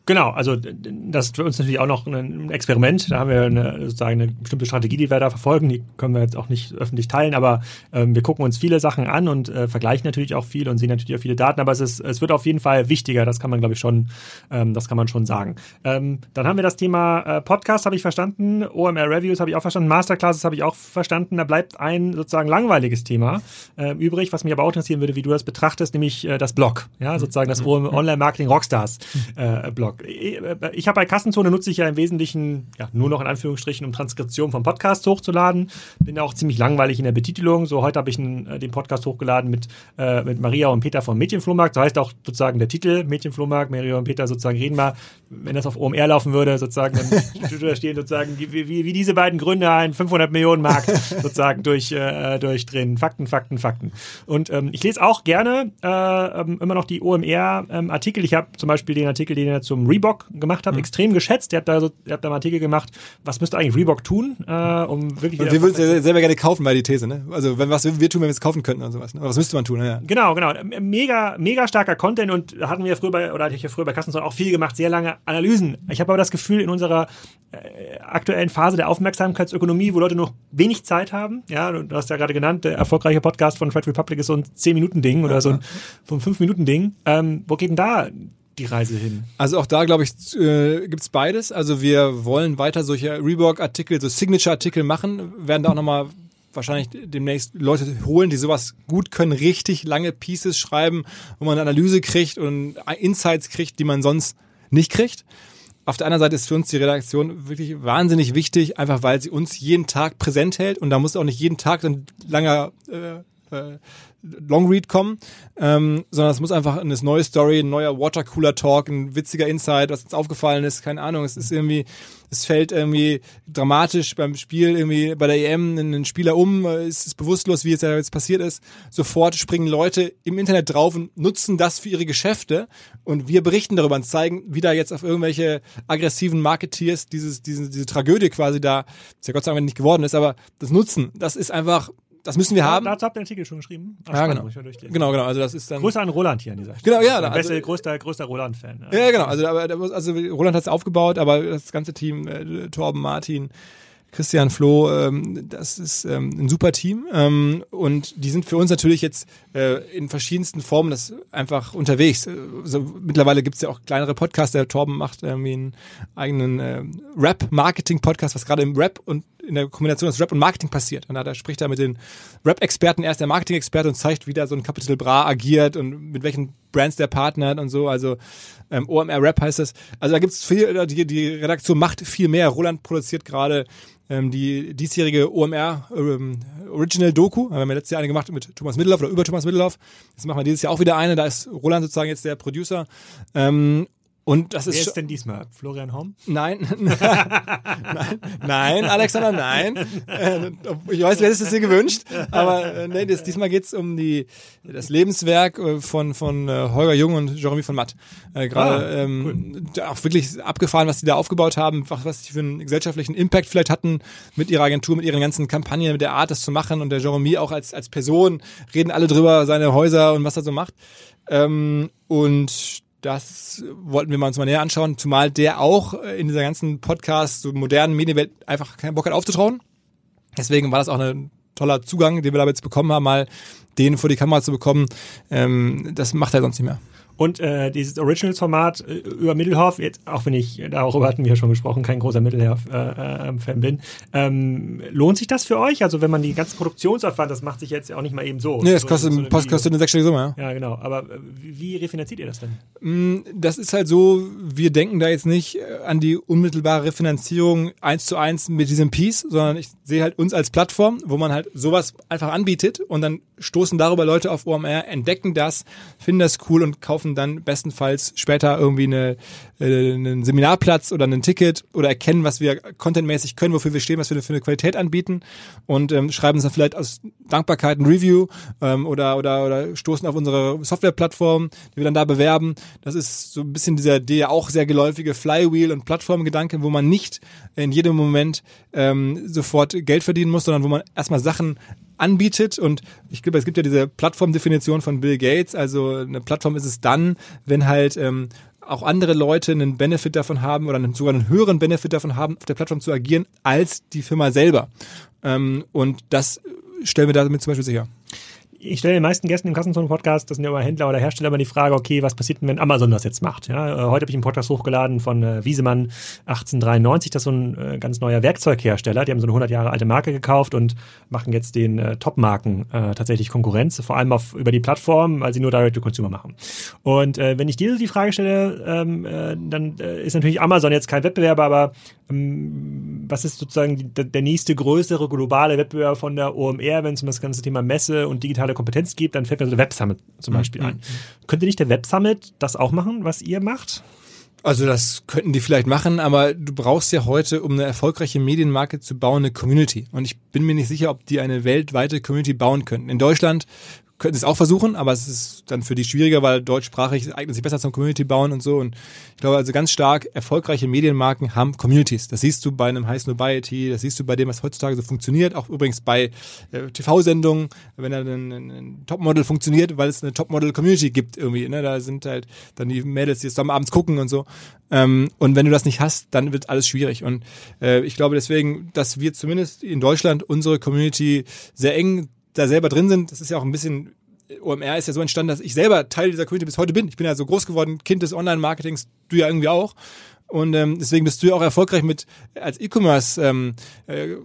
Genau, also das ist für uns natürlich auch noch ein Experiment. Da haben wir eine, sozusagen eine bestimmte Strategie, die wir da verfolgen. Die können wir jetzt auch nicht öffentlich teilen, aber ähm, wir gucken uns viele Sachen an und äh, vergleichen natürlich auch viel und sehen natürlich auch viele Daten. Aber es ist, es wird auf jeden Fall wichtiger. Das kann man, glaube ich, schon, ähm, das kann man schon sagen. Ähm, dann haben wir das Thema äh, Podcast, habe ich verstanden. OMR Reviews habe ich auch verstanden. Masterclasses habe ich auch verstanden. Da bleibt ein sozusagen langweiliges Thema äh, übrig, was mich aber auch interessieren würde, wie du das betrachtest, nämlich äh, das Blog. Ja, sozusagen das Online Marketing Rockstars äh, Blog. Ich habe bei Kassenzone nutze ich ja im Wesentlichen ja, nur noch in Anführungsstrichen, um Transkription vom Podcast hochzuladen. Bin auch ziemlich langweilig in der Betitelung. So heute habe ich einen, äh, den Podcast hochgeladen mit, äh, mit Maria und Peter vom Mädchenflohmarkt. So heißt auch sozusagen der Titel Mädchenflohmarkt. Maria und Peter sozusagen reden mal. Wenn das auf OMR laufen würde, sozusagen, dann (laughs) würde da stehen sozusagen, wie, wie, wie diese beiden Gründer ein 500 Millionen Mark sozusagen durch, äh, durchdrehen. Fakten, Fakten, Fakten. Und ähm, ich lese auch gerne äh, ähm, immer noch die OMR-Artikel. Ähm, ich habe zum Beispiel den Artikel, den er zum Reebok gemacht hat, mhm. extrem geschätzt. Der hat da so, der hat da einen Artikel gemacht, was müsste eigentlich Reebok tun, äh, um wirklich. wir würden es selber gerne kaufen bei die These, ne? Also wenn was wir tun, wenn wir es kaufen könnten und sowas. Ne? Aber was müsste man tun? Ja. Genau, genau. Mega, mega starker Content und hatten wir früher bei, oder hatte ich ja früher bei Kassenzone auch viel gemacht, sehr lange Analysen. Ich habe aber das Gefühl, in unserer äh, aktuellen Phase der Aufmerksamkeitsökonomie, wo Leute noch wenig Zeit haben, ja, du hast ja gerade genannt, der erfolgreiche Podcast von Fred Republic ist so ein 10-Minuten-Ding oder so ein, so ein 5-Minuten-Ding. Ähm, wo geht denn da die Reise hin? Also auch da, glaube ich, äh, gibt's beides. Also wir wollen weiter solche Reebok-Artikel, so Signature-Artikel machen, werden da auch nochmal wahrscheinlich demnächst Leute holen, die sowas gut können, richtig lange Pieces schreiben, wo man eine Analyse kriegt und Insights kriegt, die man sonst nicht kriegt. Auf der anderen Seite ist für uns die Redaktion wirklich wahnsinnig wichtig, einfach weil sie uns jeden Tag präsent hält und da muss auch nicht jeden Tag ein langer äh, äh, Longread kommen, ähm, sondern es muss einfach eine neue Story, ein neuer Watercooler Talk, ein witziger Insight, was uns aufgefallen ist, keine Ahnung, es ist irgendwie, es fällt irgendwie dramatisch beim Spiel irgendwie bei der EM ein Spieler um, es ist bewusstlos, wie es ja jetzt passiert ist. Sofort springen Leute im Internet drauf und nutzen das für ihre Geschäfte und wir berichten darüber und zeigen wieder jetzt auf irgendwelche aggressiven Marketeers dieses, diese, diese Tragödie quasi da, das ja Gott sei Dank nicht geworden ist, aber das Nutzen, das ist einfach das müssen wir haben. Dazu habt ihr einen Artikel schon geschrieben. Ach, ja, genau. Genau, genau. Also das ist dann. Grüße an Roland hier an dieser Stelle. Genau, ja. Also, beste, größter, größter Roland-Fan. Ja. genau. Also, aber, also Roland hat es aufgebaut, aber das ganze Team, äh, Torben, Martin, Christian Floh, ähm, das ist ähm, ein super Team ähm, und die sind für uns natürlich jetzt äh, in verschiedensten Formen das einfach unterwegs. Also, mittlerweile gibt's ja auch kleinere Podcasts, der Torben macht irgendwie einen eigenen äh, Rap-Marketing-Podcast, was gerade im Rap und in der Kombination aus Rap und Marketing passiert. Und da spricht er mit den Rap-Experten, er ist der Marketing-Experte und zeigt, wie da so ein Capital Bra agiert und mit welchen Brands der partnert und so. Also ähm, OMR Rap heißt das. Also da gibt's viel, die, die Redaktion macht viel mehr. Roland produziert gerade ähm, die diesjährige OMR ähm, Original Doku. Wir haben ja letztes Jahr eine gemacht mit Thomas Middelhoff oder über Thomas Middelhoff. Jetzt machen wir dieses Jahr auch wieder eine. Da ist Roland sozusagen jetzt der Producer. Ähm, und das Wer ist, ist denn diesmal? Florian Horn? Nein, (laughs) nein, nein, Alexander, nein. Äh, ich weiß, wer ist das hier gewünscht, aber äh, nee, das, diesmal geht's um die das Lebenswerk äh, von von Holger Jung und Jeremy von Matt. Äh, Gerade ah, ähm, cool. auch wirklich abgefahren, was die da aufgebaut haben, was die für einen gesellschaftlichen Impact vielleicht hatten mit ihrer Agentur, mit ihren ganzen Kampagnen, mit der Art, das zu machen und der Jeremy auch als als Person reden alle drüber, seine Häuser und was er so macht. Ähm, und das wollten wir mal uns mal näher anschauen, zumal der auch äh, in dieser ganzen Podcast, so modernen Medienwelt einfach keinen Bock hat aufzutrauen. Deswegen war das auch ein toller Zugang, den wir da jetzt bekommen haben, mal den vor die Kamera zu bekommen. Ähm, das macht er sonst nicht mehr. Und äh, dieses Originals-Format äh, über Mittelhoff, jetzt, auch wenn ich, darüber hatten wir ja schon gesprochen, kein großer Mittelhoff-Fan äh, äh, bin, ähm, lohnt sich das für euch? Also wenn man die ganzen Produktionsaufwand, das macht sich jetzt auch nicht mal eben so. Nee, das kostet, so, so kostet eine sechsstellige Summe, ja. Ja, genau. Aber äh, wie refinanziert ihr das denn? Mm, das ist halt so, wir denken da jetzt nicht an die unmittelbare Refinanzierung eins zu eins mit diesem Piece, sondern ich sehe halt uns als Plattform, wo man halt sowas einfach anbietet und dann stoßen darüber Leute auf OMR, entdecken das, finden das cool und kaufen kaufen dann bestenfalls später irgendwie eine, äh, einen Seminarplatz oder ein Ticket oder erkennen, was wir contentmäßig können, wofür wir stehen, was wir für eine Qualität anbieten und ähm, schreiben uns dann vielleicht aus Dankbarkeit ein Review ähm, oder, oder, oder stoßen auf unsere Softwareplattform, die wir dann da bewerben. Das ist so ein bisschen dieser der auch sehr geläufige Flywheel- und Plattformgedanke, wo man nicht in jedem Moment ähm, sofort Geld verdienen muss, sondern wo man erstmal Sachen anbietet. Und ich glaube, es gibt ja diese Plattformdefinition von Bill Gates. Also eine Plattform ist es dann, wenn halt ähm, auch andere Leute einen Benefit davon haben oder sogar einen höheren Benefit davon haben, auf der Plattform zu agieren, als die Firma selber. Ähm, und das stellen wir damit zum Beispiel sicher ich stelle den meisten Gästen im Kassenzone-Podcast, das sind ja immer Händler oder Hersteller, immer die Frage, okay, was passiert denn, wenn Amazon das jetzt macht? Ja, äh, heute habe ich einen Podcast hochgeladen von äh, Wiesemann 1893, das ist so ein äh, ganz neuer Werkzeughersteller. Die haben so eine 100 Jahre alte Marke gekauft und machen jetzt den äh, Top-Marken äh, tatsächlich Konkurrenz, vor allem auf, über die Plattform, weil sie nur Direct-to-Consumer machen. Und äh, wenn ich dir die Frage stelle, ähm, äh, dann äh, ist natürlich Amazon jetzt kein Wettbewerber, aber ähm, was ist sozusagen die, der nächste größere globale Wettbewerber von der OMR, wenn es um das ganze Thema Messe und digitale Kompetenz geht, dann fällt mir so der Web Summit zum Beispiel mhm. ein. Könnte nicht der Web Summit das auch machen, was ihr macht? Also das könnten die vielleicht machen, aber du brauchst ja heute, um eine erfolgreiche Medienmarke zu bauen, eine Community. Und ich bin mir nicht sicher, ob die eine weltweite Community bauen könnten. In Deutschland könnten es auch versuchen, aber es ist dann für die schwieriger, weil deutschsprachig eignet sich besser zum Community bauen und so. Und ich glaube also ganz stark, erfolgreiche Medienmarken haben Communities. Das siehst du bei einem High Nobiety, das siehst du bei dem, was heutzutage so funktioniert, auch übrigens bei äh, TV-Sendungen, wenn ein, ein, ein Topmodel funktioniert, weil es eine Topmodel-Community gibt irgendwie. Ne? Da sind halt dann die Mädels, die dann abends gucken und so. Ähm, und wenn du das nicht hast, dann wird alles schwierig. Und äh, ich glaube deswegen, dass wir zumindest in Deutschland unsere Community sehr eng da selber drin sind, das ist ja auch ein bisschen, OMR ist ja so entstanden, dass ich selber Teil dieser Community bis heute bin. Ich bin ja so groß geworden, Kind des Online-Marketings, du ja irgendwie auch. Und ähm, deswegen bist du ja auch erfolgreich mit als E-Commerce ähm, äh,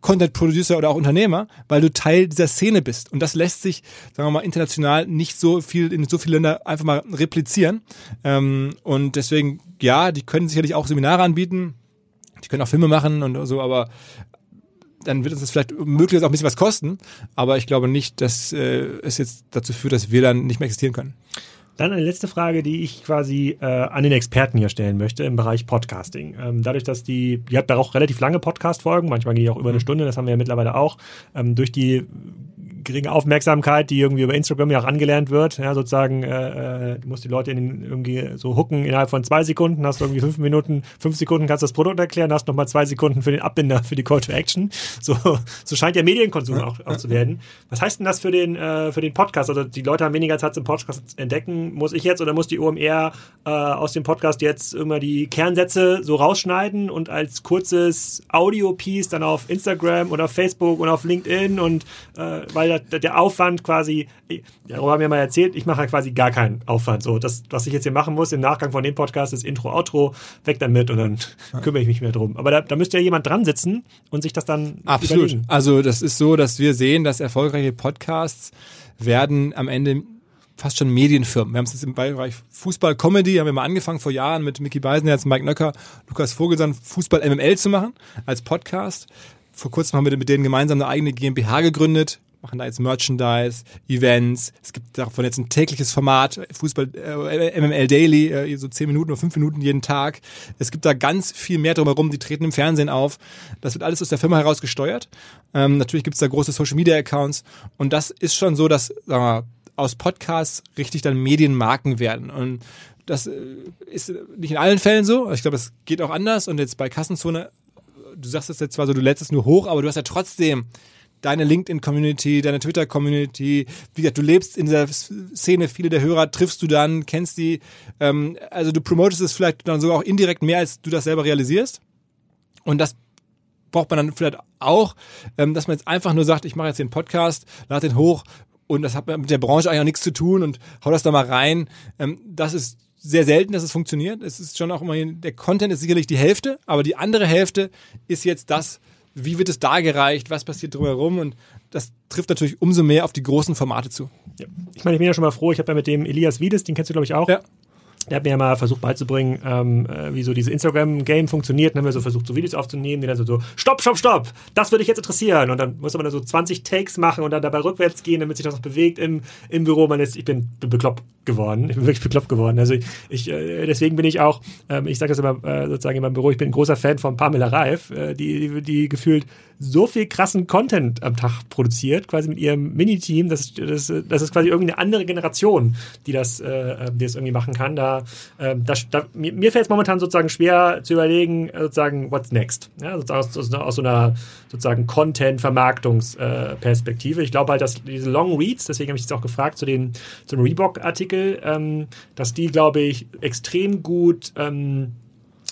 Content Producer oder auch Unternehmer, weil du Teil dieser Szene bist. Und das lässt sich, sagen wir mal, international nicht so viel in so viele Länder einfach mal replizieren. Ähm, und deswegen, ja, die können sicherlich auch Seminare anbieten. Die können auch Filme machen und so, aber dann wird uns das vielleicht möglicherweise auch ein bisschen was kosten. Aber ich glaube nicht, dass äh, es jetzt dazu führt, dass wir dann nicht mehr existieren können. Dann eine letzte Frage, die ich quasi äh, an den Experten hier stellen möchte im Bereich Podcasting. Ähm, dadurch, dass die, ihr habt da auch relativ lange Podcast-Folgen, manchmal gehen die auch über eine mhm. Stunde, das haben wir ja mittlerweile auch. Ähm, durch die geringe Aufmerksamkeit, die irgendwie über Instagram ja auch angelernt wird. Ja, sozusagen, äh, äh, du musst die Leute in den, irgendwie so hooken innerhalb von zwei Sekunden, hast du irgendwie fünf Minuten, fünf Sekunden kannst du das Produkt erklären, hast nochmal zwei Sekunden für den Abbinder, für die Call to Action. So, so scheint ja Medienkonsum auch, auch zu werden. Was heißt denn das für den, äh, für den Podcast? Also die Leute haben weniger Zeit zum Podcast entdecken. Muss ich jetzt oder muss die OMR äh, aus dem Podcast jetzt immer die Kernsätze so rausschneiden und als kurzes Audio-Piece dann auf Instagram oder Facebook und auf LinkedIn und äh, weil der, der Aufwand quasi, darüber haben wir mal erzählt, ich mache halt quasi gar keinen Aufwand. So, das, was ich jetzt hier machen muss im Nachgang von dem Podcast ist Intro, Outro, weg damit und dann kümmere ich mich mehr drum. Aber da, da müsste ja jemand dran sitzen und sich das dann Absolut. Überlegen. Also das ist so, dass wir sehen, dass erfolgreiche Podcasts werden am Ende fast schon Medienfirmen. Wir haben es jetzt im Bereich Fußball Comedy, haben wir mal angefangen vor Jahren mit Mickey Beisenherz, Mike Nöcker, Lukas Vogelsang Fußball MML zu machen als Podcast. Vor kurzem haben wir mit denen gemeinsam eine eigene GmbH gegründet, machen da jetzt Merchandise, Events. Es gibt davon jetzt ein tägliches Format, Fußball, äh, MML Daily, äh, so zehn Minuten oder fünf Minuten jeden Tag. Es gibt da ganz viel mehr drumherum. Die treten im Fernsehen auf. Das wird alles aus der Firma heraus gesteuert. Ähm, natürlich gibt es da große Social Media Accounts. Und das ist schon so, dass sagen wir, aus Podcasts richtig dann Medienmarken werden. Und das äh, ist nicht in allen Fällen so. Ich glaube, es geht auch anders. Und jetzt bei Kassenzone, du sagst es jetzt zwar so, du lädst es nur hoch, aber du hast ja trotzdem deine LinkedIn-Community, deine Twitter-Community. Wie gesagt, du lebst in dieser Szene, viele der Hörer triffst du dann, kennst die. Ähm, also du promotest es vielleicht dann sogar auch indirekt mehr, als du das selber realisierst. Und das braucht man dann vielleicht auch, ähm, dass man jetzt einfach nur sagt, ich mache jetzt den Podcast, lade den hoch und das hat mit der Branche eigentlich auch nichts zu tun und hau das da mal rein. Ähm, das ist sehr selten, dass es funktioniert. Es ist schon auch immer, der Content ist sicherlich die Hälfte, aber die andere Hälfte ist jetzt das, wie wird es dargereicht, was passiert drumherum und das trifft natürlich umso mehr auf die großen Formate zu. Ja. Ich meine, ich bin ja schon mal froh, ich habe ja mit dem Elias Wiedes, den kennst du glaube ich auch. Ja. Der hat mir ja mal versucht beizubringen, ähm, äh, wie so diese Instagram-Game funktioniert. Dann haben wir so versucht, so Videos aufzunehmen, die dann so, so, stopp, stopp, stopp, das würde ich jetzt interessieren. Und dann muss man da so 20 Takes machen und dann dabei rückwärts gehen, damit sich das noch bewegt im, im Büro. Man ist, ich bin, bin bekloppt geworden. Ich bin wirklich bekloppt geworden. Also ich, ich äh, deswegen bin ich auch, ähm, ich sage das immer äh, sozusagen in meinem Büro, ich bin ein großer Fan von Pamela Reif, äh, die, die, die gefühlt so viel krassen Content am Tag produziert, quasi mit ihrem Mini-Team. Das, das, das ist quasi irgendeine andere Generation, die das, äh, die das irgendwie machen kann. Da, äh, das, da, mir, mir fällt es momentan sozusagen schwer zu überlegen, äh, sozusagen, what's next? Ja, aus, aus, aus so einer sozusagen Content-Vermarktungsperspektive. ich glaube halt, dass diese Long Reads, deswegen habe ich jetzt auch gefragt zu den, zum Reebok-Artikel, ähm, dass die, glaube ich, extrem gut ähm,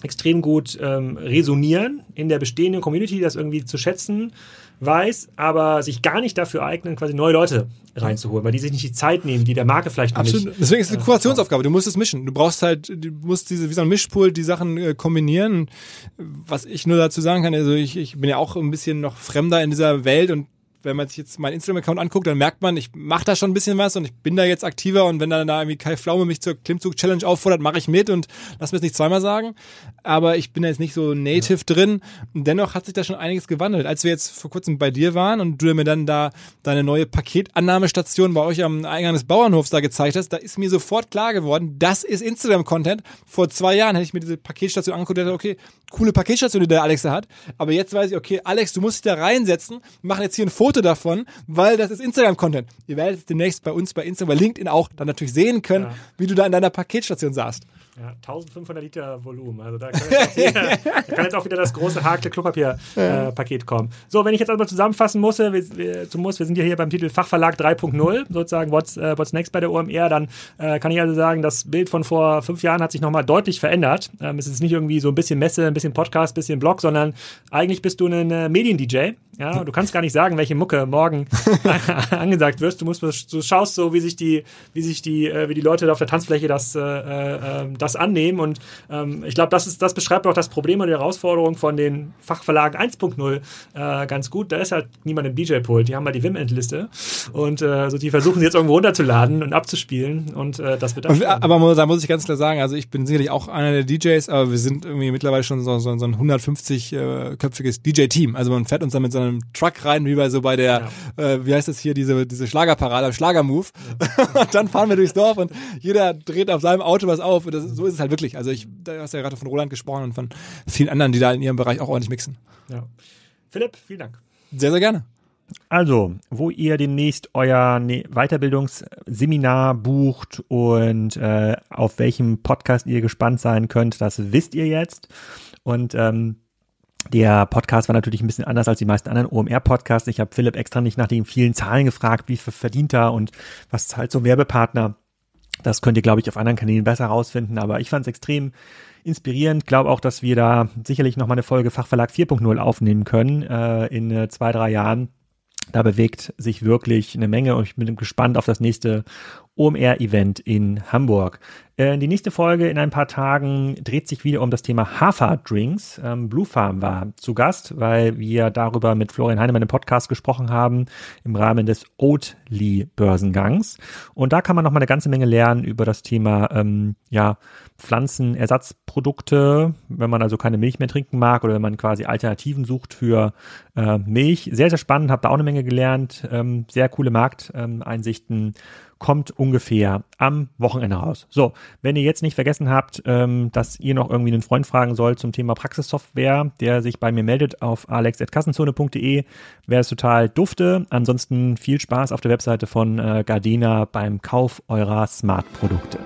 extrem gut ähm, resonieren in der bestehenden Community, das irgendwie zu schätzen weiß, aber sich gar nicht dafür eignen, quasi neue Leute reinzuholen, weil die sich nicht die Zeit nehmen, die der Marke vielleicht Absolut. nicht. Deswegen ist es eine Kurationsaufgabe. Du musst es mischen. Du brauchst halt, du musst diese, wie so ein Mischpult, die Sachen äh, kombinieren. Was ich nur dazu sagen kann, also ich, ich bin ja auch ein bisschen noch fremder in dieser Welt und wenn man sich jetzt meinen Instagram-Account anguckt, dann merkt man, ich mache da schon ein bisschen was und ich bin da jetzt aktiver und wenn dann da irgendwie Kai Pflaume mich zur Klimmzug-Challenge auffordert, mache ich mit und lass mir es nicht zweimal sagen. Aber ich bin da jetzt nicht so native ja. drin. Und dennoch hat sich da schon einiges gewandelt. Als wir jetzt vor kurzem bei dir waren und du mir dann da deine neue Paketannahmestation bei euch am Eingang des Bauernhofs da gezeigt hast, da ist mir sofort klar geworden, das ist Instagram-Content. Vor zwei Jahren hätte ich mir diese Paketstation angeguckt und dachte, okay, coole Paketstation, die der Alex da hat. Aber jetzt weiß ich, okay, Alex, du musst dich da reinsetzen, machen jetzt hier ein Foto Foto davon, weil das ist Instagram-Content. Ihr werdet es demnächst bei uns bei Instagram, bei LinkedIn auch dann natürlich sehen können, ja. wie du da in deiner Paketstation saßt. Ja, 1500 Liter Volumen. Also da kann jetzt auch wieder, (laughs) kann jetzt auch wieder das große hakle Klopapier-Paket äh, kommen. So, wenn ich jetzt also zusammenfassen muss, wir, wir, muss, wir sind ja hier beim Titel Fachverlag 3.0, sozusagen What's, uh, What's Next bei der OMR, dann äh, kann ich also sagen, das Bild von vor fünf Jahren hat sich nochmal deutlich verändert. Ähm, es ist nicht irgendwie so ein bisschen Messe, ein bisschen Podcast, ein bisschen Blog, sondern eigentlich bist du ein äh, Medien-DJ. Ja, du kannst gar nicht sagen, welche Mucke morgen (laughs) (laughs) angesagt wirst. Du musst, du schaust so, wie sich die, wie sich die, äh, wie die Leute auf der Tanzfläche das, äh, äh, ähm, das annehmen. Und ähm, ich glaube, das ist, das beschreibt auch das Problem und die Herausforderung von den Fachverlagen 1.0 äh, ganz gut. Da ist halt niemand im DJ-Pult. Die haben halt die Wim-Endliste und äh, also die versuchen sie jetzt irgendwo runterzuladen und abzuspielen und äh, das wird. Und, aber da muss ich ganz klar sagen, also ich bin sicherlich auch einer der DJs, aber wir sind irgendwie mittlerweile schon so, so, so ein 150-köpfiges äh, DJ-Team. Also man fährt uns dann mit so einem Truck rein, wie bei so bei der, ja. äh, wie heißt das hier, diese, diese Schlagerparade, Schlagermove. Ja. (laughs) und dann fahren wir durchs Dorf und jeder dreht auf seinem Auto was auf. Und das, so ist es halt wirklich. Also ich, da hast ja gerade von Roland gesprochen und von vielen anderen, die da in ihrem Bereich auch ordentlich mixen. Ja. Philipp, vielen Dank. Sehr, sehr gerne. Also, wo ihr demnächst euer ne-, Weiterbildungsseminar bucht und äh, auf welchem Podcast ihr gespannt sein könnt, das wisst ihr jetzt. Und ähm, der Podcast war natürlich ein bisschen anders als die meisten anderen OMR-Podcasts. Ich habe Philipp extra nicht nach den vielen Zahlen gefragt, wie viel verdient er und was zahlt so ein Werbepartner. Das könnt ihr, glaube ich, auf anderen Kanälen besser rausfinden. Aber ich fand es extrem inspirierend. Glaube auch, dass wir da sicherlich noch mal eine Folge Fachverlag 4.0 aufnehmen können äh, in äh, zwei, drei Jahren. Da bewegt sich wirklich eine Menge und ich bin gespannt auf das nächste OMR-Event in Hamburg. Äh, die nächste Folge in ein paar Tagen dreht sich wieder um das Thema Haferdrinks. Ähm, Blue Farm war zu Gast, weil wir darüber mit Florian Heinemann im Podcast gesprochen haben im Rahmen des Oatly-Börsengangs. Und da kann man noch mal eine ganze Menge lernen über das Thema ähm, ja, Pflanzenersatzprodukte, wenn man also keine Milch mehr trinken mag oder wenn man quasi Alternativen sucht für äh, Milch. Sehr, sehr spannend, habe da auch eine Menge gelernt. Ähm, sehr coole Markteinsichten kommt ungefähr am Wochenende raus. So, wenn ihr jetzt nicht vergessen habt, ähm, dass ihr noch irgendwie einen Freund fragen sollt zum Thema Praxissoftware, der sich bei mir meldet auf alex.kassenzone.de, wäre es total dufte. Ansonsten viel Spaß auf der Webseite von äh, Gardena beim Kauf eurer Smart-Produkte.